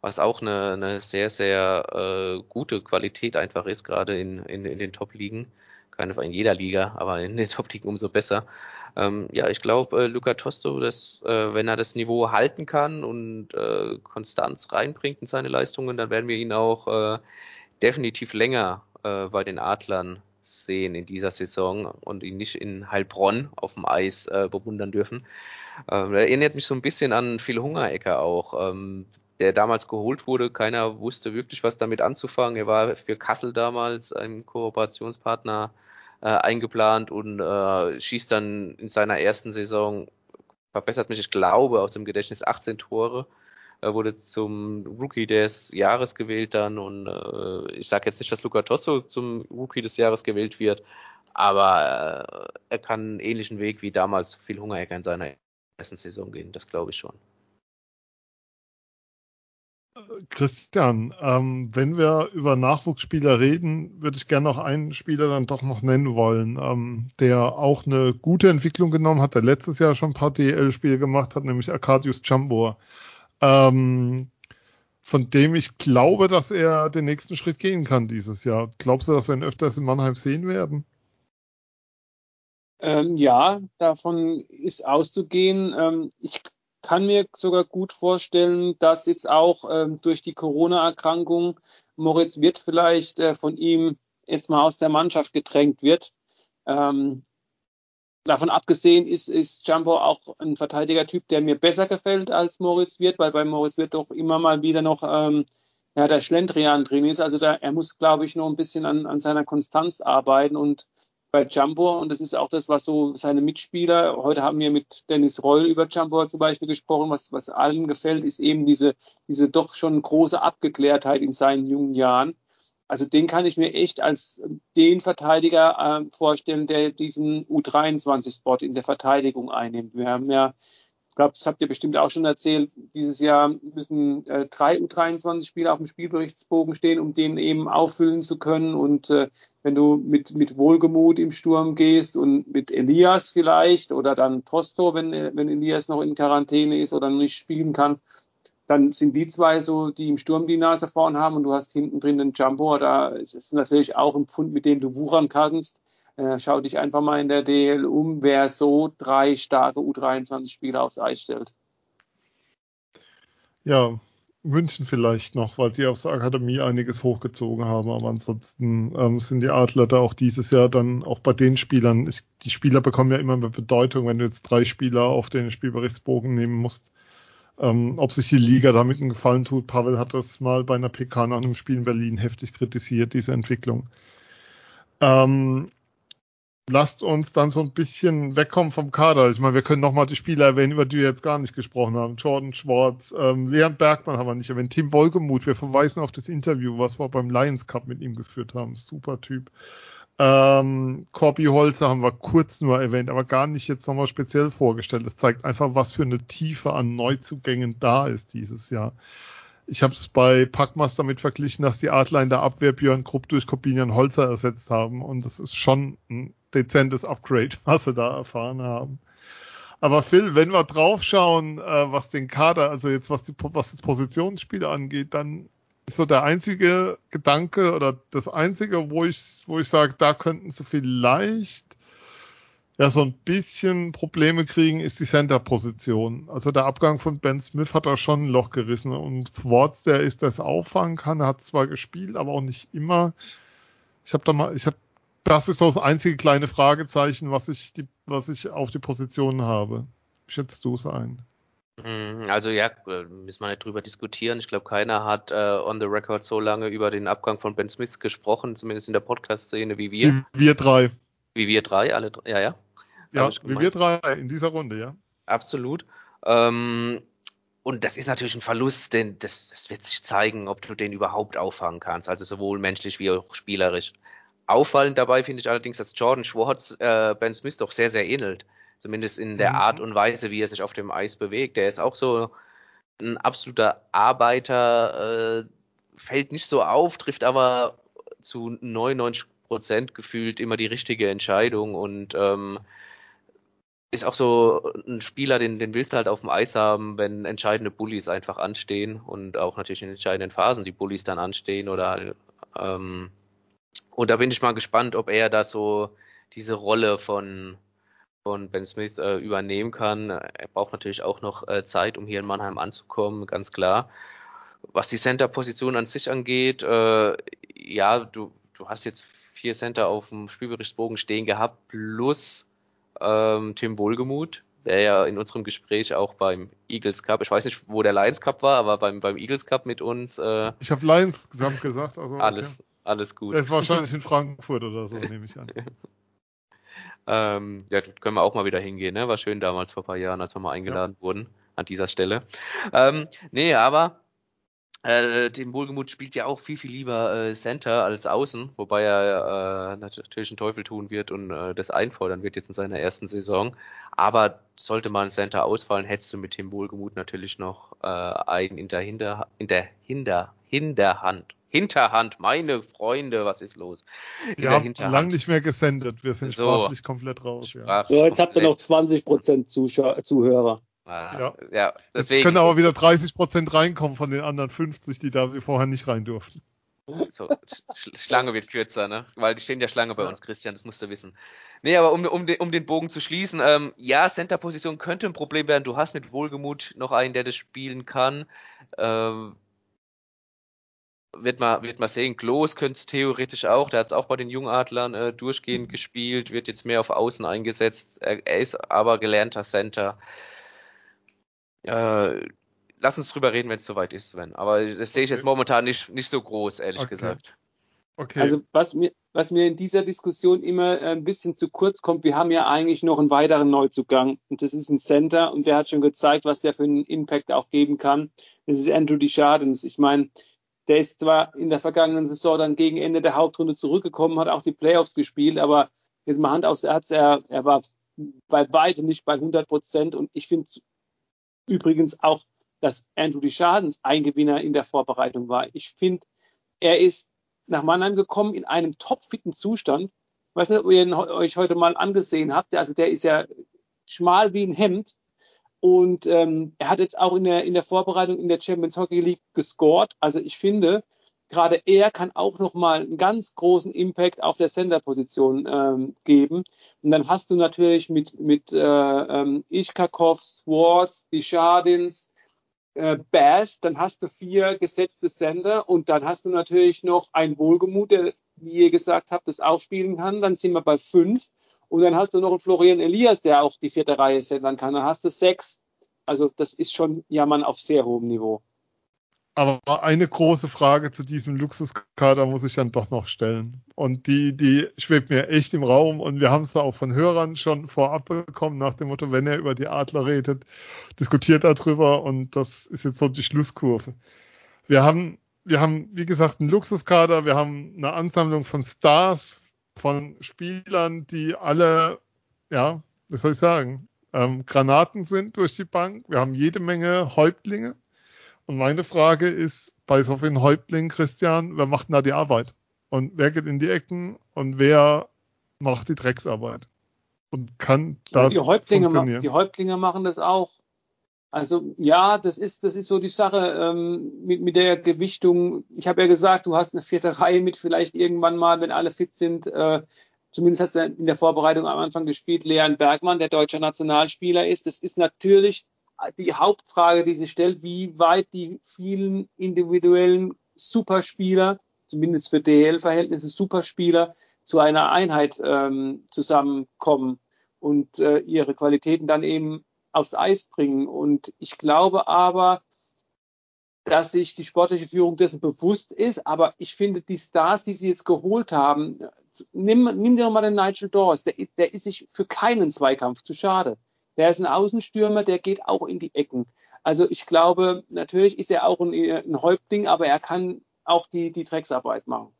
was auch eine, eine sehr, sehr äh, gute Qualität einfach ist, gerade in, in, in den Top-Ligen. keine in jeder Liga, aber in den Top-Ligen umso besser. Ähm, ja, ich glaube, äh, Luca Tosto, dass, äh, wenn er das Niveau halten kann und äh, Konstanz reinbringt in seine Leistungen, dann werden wir ihn auch äh, definitiv länger äh, bei den Adlern sehen in dieser Saison und ihn nicht in Heilbronn auf dem Eis äh, bewundern dürfen. Ähm, er erinnert mich so ein bisschen an Phil Hungerecker auch, ähm, der damals geholt wurde. Keiner wusste wirklich, was damit anzufangen. Er war für Kassel damals ein Kooperationspartner äh, eingeplant und äh, schießt dann in seiner ersten Saison, verbessert mich, ich glaube, aus dem Gedächtnis 18 Tore er wurde zum Rookie des Jahres gewählt dann und äh, ich sage jetzt nicht, dass Luca Tosso zum Rookie des Jahres gewählt wird, aber äh, er kann einen ähnlichen Weg wie damals Phil Hungerecker in seiner ersten Saison gehen, das glaube ich schon. Christian, ähm, wenn wir über Nachwuchsspieler reden, würde ich gerne noch einen Spieler dann doch noch nennen wollen, ähm, der auch eine gute Entwicklung genommen hat, der letztes Jahr schon ein paar DL-Spiele gemacht hat, nämlich Arcadius Chambor ähm, von dem ich glaube, dass er den nächsten Schritt gehen kann dieses Jahr. Glaubst du, dass wir ihn öfters in Mannheim sehen werden? Ähm, ja, davon ist auszugehen. Ähm, ich kann mir sogar gut vorstellen, dass jetzt auch ähm, durch die Corona-Erkrankung Moritz Wirt vielleicht äh, von ihm jetzt mal aus der Mannschaft gedrängt wird. Ähm, Davon abgesehen ist, ist Jumbo auch ein Verteidigertyp, der mir besser gefällt als Moritz Wirt, weil bei Moritz Wirt doch immer mal wieder noch ähm, ja, der Schlendrian drin ist. Also da, er muss, glaube ich, noch ein bisschen an, an seiner Konstanz arbeiten und bei Jumbo, und das ist auch das, was so seine Mitspieler, heute haben wir mit Dennis Reul über Jumbo zum Beispiel gesprochen, was, was allen gefällt, ist eben diese, diese doch schon große Abgeklärtheit in seinen jungen Jahren. Also den kann ich mir echt als den Verteidiger äh, vorstellen, der diesen U23-Spot in der Verteidigung einnimmt. Wir haben ja, ich glaube, das habt ihr bestimmt auch schon erzählt, dieses Jahr müssen äh, drei U23-Spieler auf dem Spielberichtsbogen stehen, um den eben auffüllen zu können. Und äh, wenn du mit, mit Wohlgemut im Sturm gehst und mit Elias vielleicht oder dann Tosto, wenn, wenn Elias noch in Quarantäne ist oder nicht spielen kann, dann sind die zwei so, die im Sturm die Nase vorn haben und du hast hinten drin den Jumbo. Da ist es natürlich auch ein Pfund, mit dem du wuchern kannst. Äh, schau dich einfach mal in der DL um, wer so drei starke U23-Spieler aufs Eis stellt. Ja, München vielleicht noch, weil die aus der Akademie einiges hochgezogen haben. Aber ansonsten ähm, sind die Adler da auch dieses Jahr dann auch bei den Spielern. Ich, die Spieler bekommen ja immer mehr Bedeutung, wenn du jetzt drei Spieler auf den Spielberichtsbogen nehmen musst. Ähm, ob sich die Liga damit einen Gefallen tut, Pavel hat das mal bei einer PK nach einem Spiel in Berlin heftig kritisiert, diese Entwicklung. Ähm, lasst uns dann so ein bisschen wegkommen vom Kader. Ich meine, wir können nochmal die Spieler erwähnen, über die wir jetzt gar nicht gesprochen haben. Jordan Schwartz, ähm, Leon Bergmann haben wir nicht erwähnt, Tim Wolgemuth, wir verweisen auf das Interview, was wir beim Lions Cup mit ihm geführt haben. Super Typ. Ähm, Corby Holzer haben wir kurz nur erwähnt, aber gar nicht jetzt nochmal speziell vorgestellt. Das zeigt einfach, was für eine Tiefe an Neuzugängen da ist dieses Jahr. Ich habe es bei Packmas damit verglichen, dass die Adler in der Abwehr Björn Krupp durch Corbinian Holzer ersetzt haben und das ist schon ein dezentes Upgrade, [LAUGHS] was sie da erfahren haben. Aber Phil, wenn wir draufschauen, äh, was den Kader, also jetzt was, die, was das Positionsspiel angeht, dann ist so der einzige Gedanke oder das einzige, wo ich, wo ich sage, da könnten sie vielleicht ja so ein bisschen Probleme kriegen, ist die Center-Position. Also der Abgang von Ben Smith hat da schon ein Loch gerissen und Swartz, der ist das auffangen kann, hat zwar gespielt, aber auch nicht immer. Ich habe da mal, ich habe, das ist so das einzige kleine Fragezeichen, was ich die, was ich auf die Position habe. Schätzt du es ein? Mhm, also ja, äh, müssen wir nicht drüber diskutieren. Ich glaube, keiner hat äh, on the record so lange über den Abgang von Ben Smith gesprochen, zumindest in der Podcast-Szene wie wir. Wie wir drei. Wie wir drei, alle drei, ja, ja. Ja, wie wir drei in dieser Runde, ja. Absolut. Ähm, und das ist natürlich ein Verlust, denn das, das wird sich zeigen, ob du den überhaupt auffangen kannst, also sowohl menschlich wie auch spielerisch. Auffallend dabei finde ich allerdings, dass Jordan Schwartz äh, Ben Smith doch sehr, sehr ähnelt. Zumindest in der mhm. Art und Weise, wie er sich auf dem Eis bewegt. Der ist auch so ein absoluter Arbeiter, äh, fällt nicht so auf, trifft aber zu 99 Prozent gefühlt immer die richtige Entscheidung und ähm, ist auch so ein Spieler, den, den willst du halt auf dem Eis haben, wenn entscheidende Bullies einfach anstehen und auch natürlich in entscheidenden Phasen die Bullies dann anstehen oder ähm, Und da bin ich mal gespannt, ob er da so diese Rolle von, von Ben Smith äh, übernehmen kann. Er braucht natürlich auch noch äh, Zeit, um hier in Mannheim anzukommen, ganz klar. Was die Center-Position an sich angeht, äh, ja, du, du hast jetzt vier Center auf dem Spielberichtsbogen stehen gehabt, plus ähm, Tim Wohlgemuth, der ja in unserem Gespräch auch beim Eagles Cup, ich weiß nicht, wo der Lions Cup war, aber beim, beim Eagles Cup mit uns. Äh, ich habe Lions gesamt gesagt, also. Alles, okay. Alles gut. Das ist [LAUGHS] wahrscheinlich in Frankfurt oder so, nehme ich an. [LAUGHS] ähm, ja, können wir auch mal wieder hingehen, ne? War schön damals vor ein paar Jahren, als wir mal eingeladen ja. wurden an dieser Stelle. Ähm, nee, aber äh, Tim Wohlgemuth spielt ja auch viel, viel lieber äh, Center als Außen, wobei er äh, natürlich einen Teufel tun wird und äh, das einfordern wird jetzt in seiner ersten Saison. Aber sollte mal ein Center ausfallen, hättest du mit Tim Wohlgemuth natürlich noch äh, einen in der, Hinter in der Hinter Hinterhand. Hinterhand, meine Freunde, was ist los? Wir haben lange nicht mehr gesendet, wir sind so, sprachlich komplett raus. Ja. So, jetzt habt ihr noch 20% Zuhörer. Ah, ja. ja, deswegen. Jetzt können aber wieder 30 Prozent reinkommen von den anderen 50, die da vorher nicht rein durften. So, Schlange wird kürzer, ne? Weil die stehen ja Schlange bei uns, Christian, das musst du wissen. Nee, aber um, um, den, um den Bogen zu schließen, ähm, ja, Center-Position könnte ein Problem werden. Du hast mit Wohlgemut noch einen, der das spielen kann. Ähm, wird mal, wird mal sehen. Klos könnte es theoretisch auch. Der hat es auch bei den Jungadlern äh, durchgehend gespielt, wird jetzt mehr auf Außen eingesetzt. Er, er ist aber gelernter Center. Äh, lass uns drüber reden, wenn es soweit ist, Sven. Aber das sehe ich jetzt momentan nicht, nicht so groß, ehrlich okay. gesagt. Okay. Also was mir, was mir in dieser Diskussion immer ein bisschen zu kurz kommt, wir haben ja eigentlich noch einen weiteren Neuzugang und das ist ein Center und der hat schon gezeigt, was der für einen Impact auch geben kann. Das ist Andrew Deschardens. Ich meine, der ist zwar in der vergangenen Saison dann gegen Ende der Hauptrunde zurückgekommen, hat auch die Playoffs gespielt, aber jetzt mal Hand aufs Herz, er, er war bei weitem nicht bei 100 Prozent und ich finde Übrigens auch, dass Andrew Deschardens ein Gewinner in der Vorbereitung war. Ich finde, er ist nach Mannheim gekommen in einem topfitten Zustand. Ich weiß nicht, ob ihr ihn euch heute mal angesehen habt. Also der ist ja schmal wie ein Hemd. Und ähm, er hat jetzt auch in der, in der Vorbereitung in der Champions Hockey League gescored. Also ich finde, gerade er kann auch nochmal einen ganz großen Impact auf der Center-Position ähm, geben. Und dann hast du natürlich mit, mit äh, ähm, Ichkakov, Swartz, Deschardins, äh, Bass, dann hast du vier gesetzte Sender und dann hast du natürlich noch ein Wohlgemut, der, wie ihr gesagt habt, das auch spielen kann. Dann sind wir bei fünf. Und dann hast du noch einen Florian Elias, der auch die vierte Reihe sendern kann. Dann hast du sechs. Also das ist schon Jammern auf sehr hohem Niveau. Aber eine große Frage zu diesem Luxuskader muss ich dann doch noch stellen. Und die, die schwebt mir echt im Raum. Und wir haben es auch von Hörern schon vorab bekommen, nach dem Motto, wenn er über die Adler redet, diskutiert darüber. Und das ist jetzt so die Schlusskurve. Wir haben, wir haben, wie gesagt, einen Luxuskader. Wir haben eine Ansammlung von Stars, von Spielern, die alle, ja, wie soll ich sagen, ähm, Granaten sind durch die Bank. Wir haben jede Menge Häuptlinge und meine Frage ist bei so vielen Häuptlingen, Christian, wer macht denn da die Arbeit? Und wer geht in die Ecken und wer macht die Drecksarbeit? Und kann das die Häuptlinge funktionieren? Die Häuptlinge machen das auch. Also ja, das ist das ist so die Sache ähm, mit, mit der Gewichtung. Ich habe ja gesagt, du hast eine vierte [LAUGHS] Reihe mit vielleicht irgendwann mal, wenn alle fit sind. Äh, zumindest hat er in der Vorbereitung am Anfang gespielt, Leon Bergmann, der deutscher Nationalspieler ist. Das ist natürlich die Hauptfrage, die sich stellt, wie weit die vielen individuellen Superspieler, zumindest für DL-Verhältnisse Superspieler, zu einer Einheit ähm, zusammenkommen und äh, ihre Qualitäten dann eben aufs Eis bringen. Und ich glaube aber, dass sich die sportliche Führung dessen bewusst ist. Aber ich finde, die Stars, die sie jetzt geholt haben, nimm, nimm dir nochmal den Nigel Dawes, der ist, der ist sich für keinen Zweikampf zu schade. Der ist ein Außenstürmer, der geht auch in die Ecken. Also ich glaube, natürlich ist er auch ein, ein Häuptling, aber er kann auch die, die Drecksarbeit machen.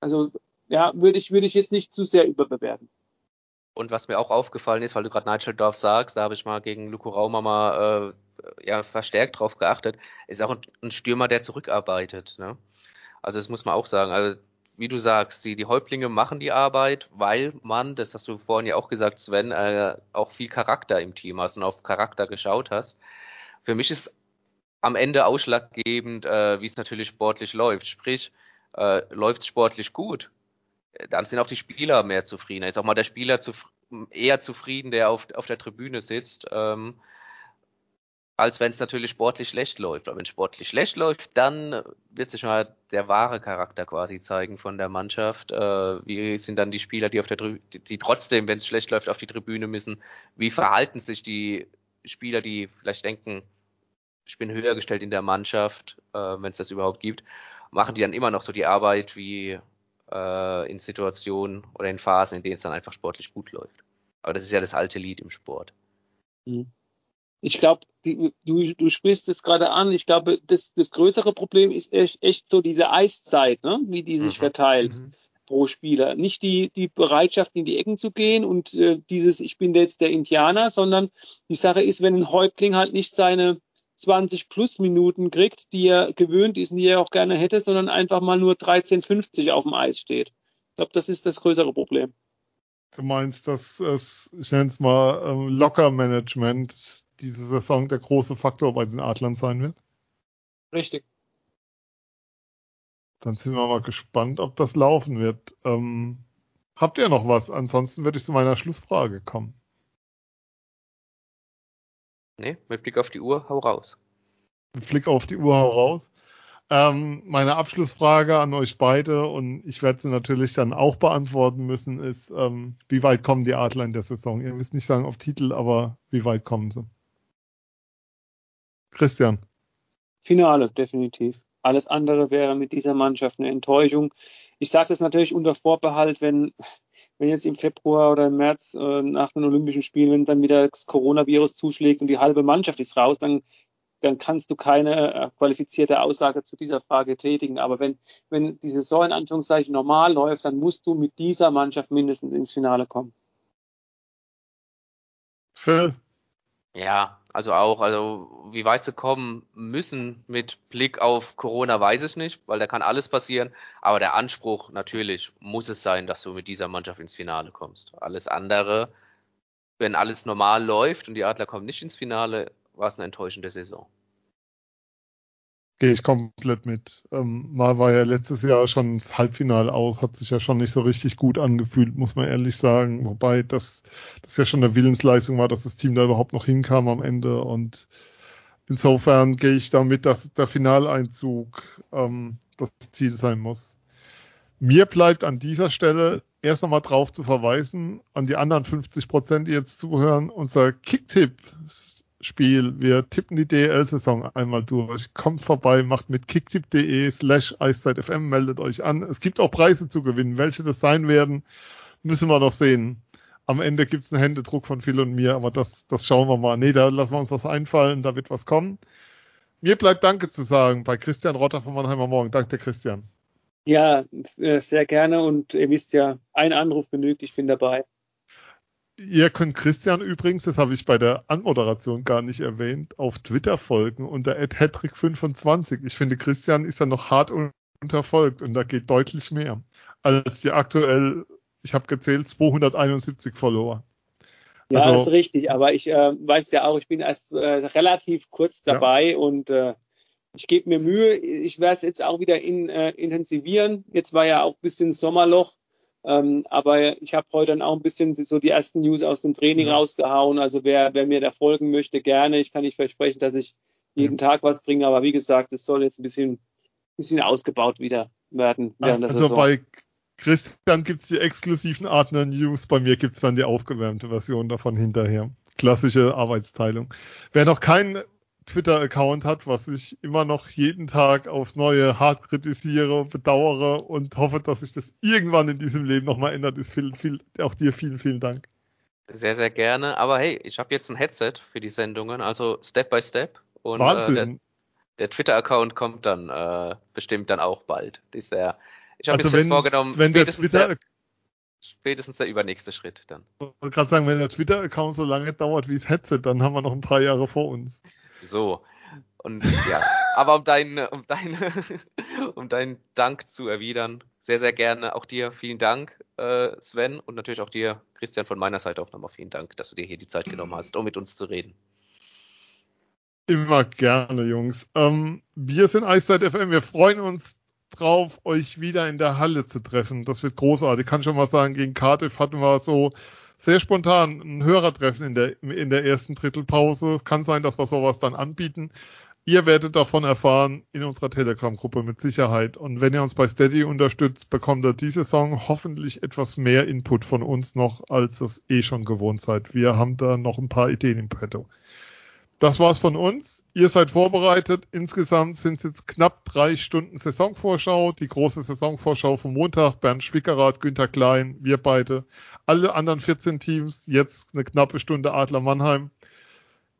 Also ja, würde ich, würde ich jetzt nicht zu sehr überbewerten. Und was mir auch aufgefallen ist, weil du gerade Nigel Dorf sagst, da habe ich mal gegen Luko Raumer mal äh, ja, verstärkt drauf geachtet, ist auch ein, ein Stürmer, der zurückarbeitet. Ne? Also das muss man auch sagen. Also wie du sagst, die, die Häuptlinge machen die Arbeit, weil man, das hast du vorhin ja auch gesagt, Sven, äh, auch viel Charakter im Team hast und auf Charakter geschaut hast. Für mich ist am Ende ausschlaggebend, äh, wie es natürlich sportlich läuft. Sprich, äh, läuft es sportlich gut, dann sind auch die Spieler mehr zufrieden. Ist auch mal der Spieler zu, eher zufrieden, der auf, auf der Tribüne sitzt, ähm, als wenn es natürlich sportlich schlecht läuft. Aber wenn sportlich schlecht läuft, dann wird sich mal der wahre Charakter quasi zeigen von der Mannschaft. Äh, wie sind dann die Spieler, die auf der die, die trotzdem, wenn es schlecht läuft, auf die Tribüne müssen? Wie verhalten sich die Spieler, die vielleicht denken, ich bin höher gestellt in der Mannschaft, äh, wenn es das überhaupt gibt, machen die dann immer noch so die Arbeit wie äh, in Situationen oder in Phasen, in denen es dann einfach sportlich gut läuft. Aber das ist ja das alte Lied im Sport. Mhm. Ich glaube, du, du sprichst es gerade an. Ich glaube, das, das größere Problem ist echt, echt so diese Eiszeit, ne? wie die sich mhm. verteilt mhm. pro Spieler. Nicht die, die Bereitschaft, in die Ecken zu gehen und äh, dieses, ich bin jetzt der Indianer, sondern die Sache ist, wenn ein Häuptling halt nicht seine 20 plus Minuten kriegt, die er gewöhnt ist und die er auch gerne hätte, sondern einfach mal nur 13,50 auf dem Eis steht. Ich glaube, das ist das größere Problem. Du meinst, dass es, ich nenne es mal, ähm, Locker-Management diese Saison der große Faktor bei den Adlern sein wird? Richtig. Dann sind wir mal gespannt, ob das laufen wird. Ähm, habt ihr noch was? Ansonsten würde ich zu meiner Schlussfrage kommen. Nee, mit Blick auf die Uhr, hau raus. Mit Blick auf die Uhr, hau raus. Ähm, meine Abschlussfrage an euch beide und ich werde sie natürlich dann auch beantworten müssen, ist, ähm, wie weit kommen die Adler in der Saison? Ihr müsst nicht sagen auf Titel, aber wie weit kommen sie? Christian. Finale, definitiv. Alles andere wäre mit dieser Mannschaft eine Enttäuschung. Ich sage das natürlich unter Vorbehalt, wenn, wenn jetzt im Februar oder im März äh, nach den Olympischen Spielen, wenn dann wieder das Coronavirus zuschlägt und die halbe Mannschaft ist raus, dann, dann kannst du keine äh, qualifizierte Aussage zu dieser Frage tätigen. Aber wenn, wenn die Saison in Anführungszeichen normal läuft, dann musst du mit dieser Mannschaft mindestens ins Finale kommen. Phil. Ja, also auch, also wie weit sie kommen müssen mit Blick auf Corona, weiß ich nicht, weil da kann alles passieren. Aber der Anspruch natürlich muss es sein, dass du mit dieser Mannschaft ins Finale kommst. Alles andere, wenn alles normal läuft und die Adler kommen nicht ins Finale, war es eine enttäuschende Saison. Gehe ich komplett mit. Ähm, mal war ja letztes Jahr schon das Halbfinale aus, hat sich ja schon nicht so richtig gut angefühlt, muss man ehrlich sagen. Wobei das, das ja schon eine Willensleistung war, dass das Team da überhaupt noch hinkam am Ende. Und insofern gehe ich damit, dass der Finaleinzug ähm, das Ziel sein muss. Mir bleibt an dieser Stelle erst nochmal drauf zu verweisen, an die anderen 50 Prozent, die jetzt zuhören, unser Kicktipp Spiel. Wir tippen die DL-Saison einmal durch. Kommt vorbei, macht mit kicktip.de slash eiszeitfm, meldet euch an. Es gibt auch Preise zu gewinnen. Welche das sein werden, müssen wir noch sehen. Am Ende gibt es einen Händedruck von Phil und mir, aber das, das schauen wir mal. Nee, da lassen wir uns was einfallen, da wird was kommen. Mir bleibt Danke zu sagen bei Christian Rotter von Mannheimer Morgen. Danke, Christian. Ja, äh, sehr gerne und ihr wisst ja, ein Anruf genügt, ich bin dabei. Ihr könnt Christian übrigens, das habe ich bei der Anmoderation gar nicht erwähnt, auf Twitter folgen unter @hattrick25. Ich finde, Christian ist ja noch hart unterfolgt und da geht deutlich mehr als die aktuell, ich habe gezählt, 271 Follower. Ja, also, das ist richtig, aber ich äh, weiß ja auch, ich bin erst äh, relativ kurz dabei ja. und äh, ich gebe mir Mühe. Ich werde es jetzt auch wieder in, äh, intensivieren. Jetzt war ja auch ein bisschen Sommerloch. Ähm, aber ich habe heute dann auch ein bisschen so die ersten News aus dem Training ja. rausgehauen. Also wer, wer mir da folgen möchte, gerne. Ich kann nicht versprechen, dass ich jeden ja. Tag was bringe, aber wie gesagt, es soll jetzt ein bisschen, bisschen ausgebaut wieder werden während der also Saison. bei Christian gibt's die exklusiven Adner News, bei mir gibt's dann die aufgewärmte Version davon hinterher. Klassische Arbeitsteilung. Wer noch keinen Twitter-Account hat, was ich immer noch jeden Tag aufs Neue hart kritisiere, bedauere und hoffe, dass sich das irgendwann in diesem Leben nochmal ändert, ist viel, viel, auch dir vielen, vielen Dank. Sehr, sehr gerne. Aber hey, ich habe jetzt ein Headset für die Sendungen, also Step by Step. Und, Wahnsinn. Äh, der, der Twitter-Account kommt dann äh, bestimmt dann auch bald. Ist der, ich habe also jetzt wenn, vorgenommen, wenn der Twitter der, spätestens der übernächste Schritt dann. Ich wollte gerade sagen, wenn der Twitter-Account so lange dauert wie das Headset, dann haben wir noch ein paar Jahre vor uns. So. Und ja, aber um deinen, um deinen, [LAUGHS] um deinen Dank zu erwidern, sehr, sehr gerne auch dir vielen Dank, äh, Sven, und natürlich auch dir, Christian, von meiner Seite auch nochmal vielen Dank, dass du dir hier die Zeit genommen hast, um mit uns zu reden. Immer gerne, Jungs. Ähm, wir sind Eiszeit FM. Wir freuen uns drauf, euch wieder in der Halle zu treffen. Das wird großartig. Ich kann schon mal sagen, gegen Cardiff hatten wir so sehr spontan ein Hörertreffen in der, in der ersten Drittelpause. Es kann sein, dass wir sowas dann anbieten. Ihr werdet davon erfahren in unserer Telegram-Gruppe mit Sicherheit. Und wenn ihr uns bei Steady unterstützt, bekommt ihr diese Song hoffentlich etwas mehr Input von uns noch, als es eh schon gewohnt seid. Wir haben da noch ein paar Ideen im Petto. Das war's von uns. Ihr seid vorbereitet. Insgesamt sind es jetzt knapp drei Stunden Saisonvorschau. Die große Saisonvorschau vom Montag. Bernd Schwickerath, Günther Klein, wir beide. Alle anderen 14 Teams. Jetzt eine knappe Stunde Adler Mannheim.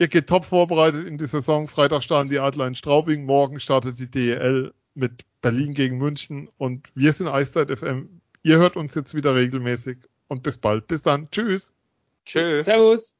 Ihr geht top vorbereitet in die Saison. Freitag starten die Adler in Straubing. Morgen startet die DEL mit Berlin gegen München. Und wir sind Eiszeit FM. Ihr hört uns jetzt wieder regelmäßig. Und bis bald. Bis dann. Tschüss. Tschüss. Servus.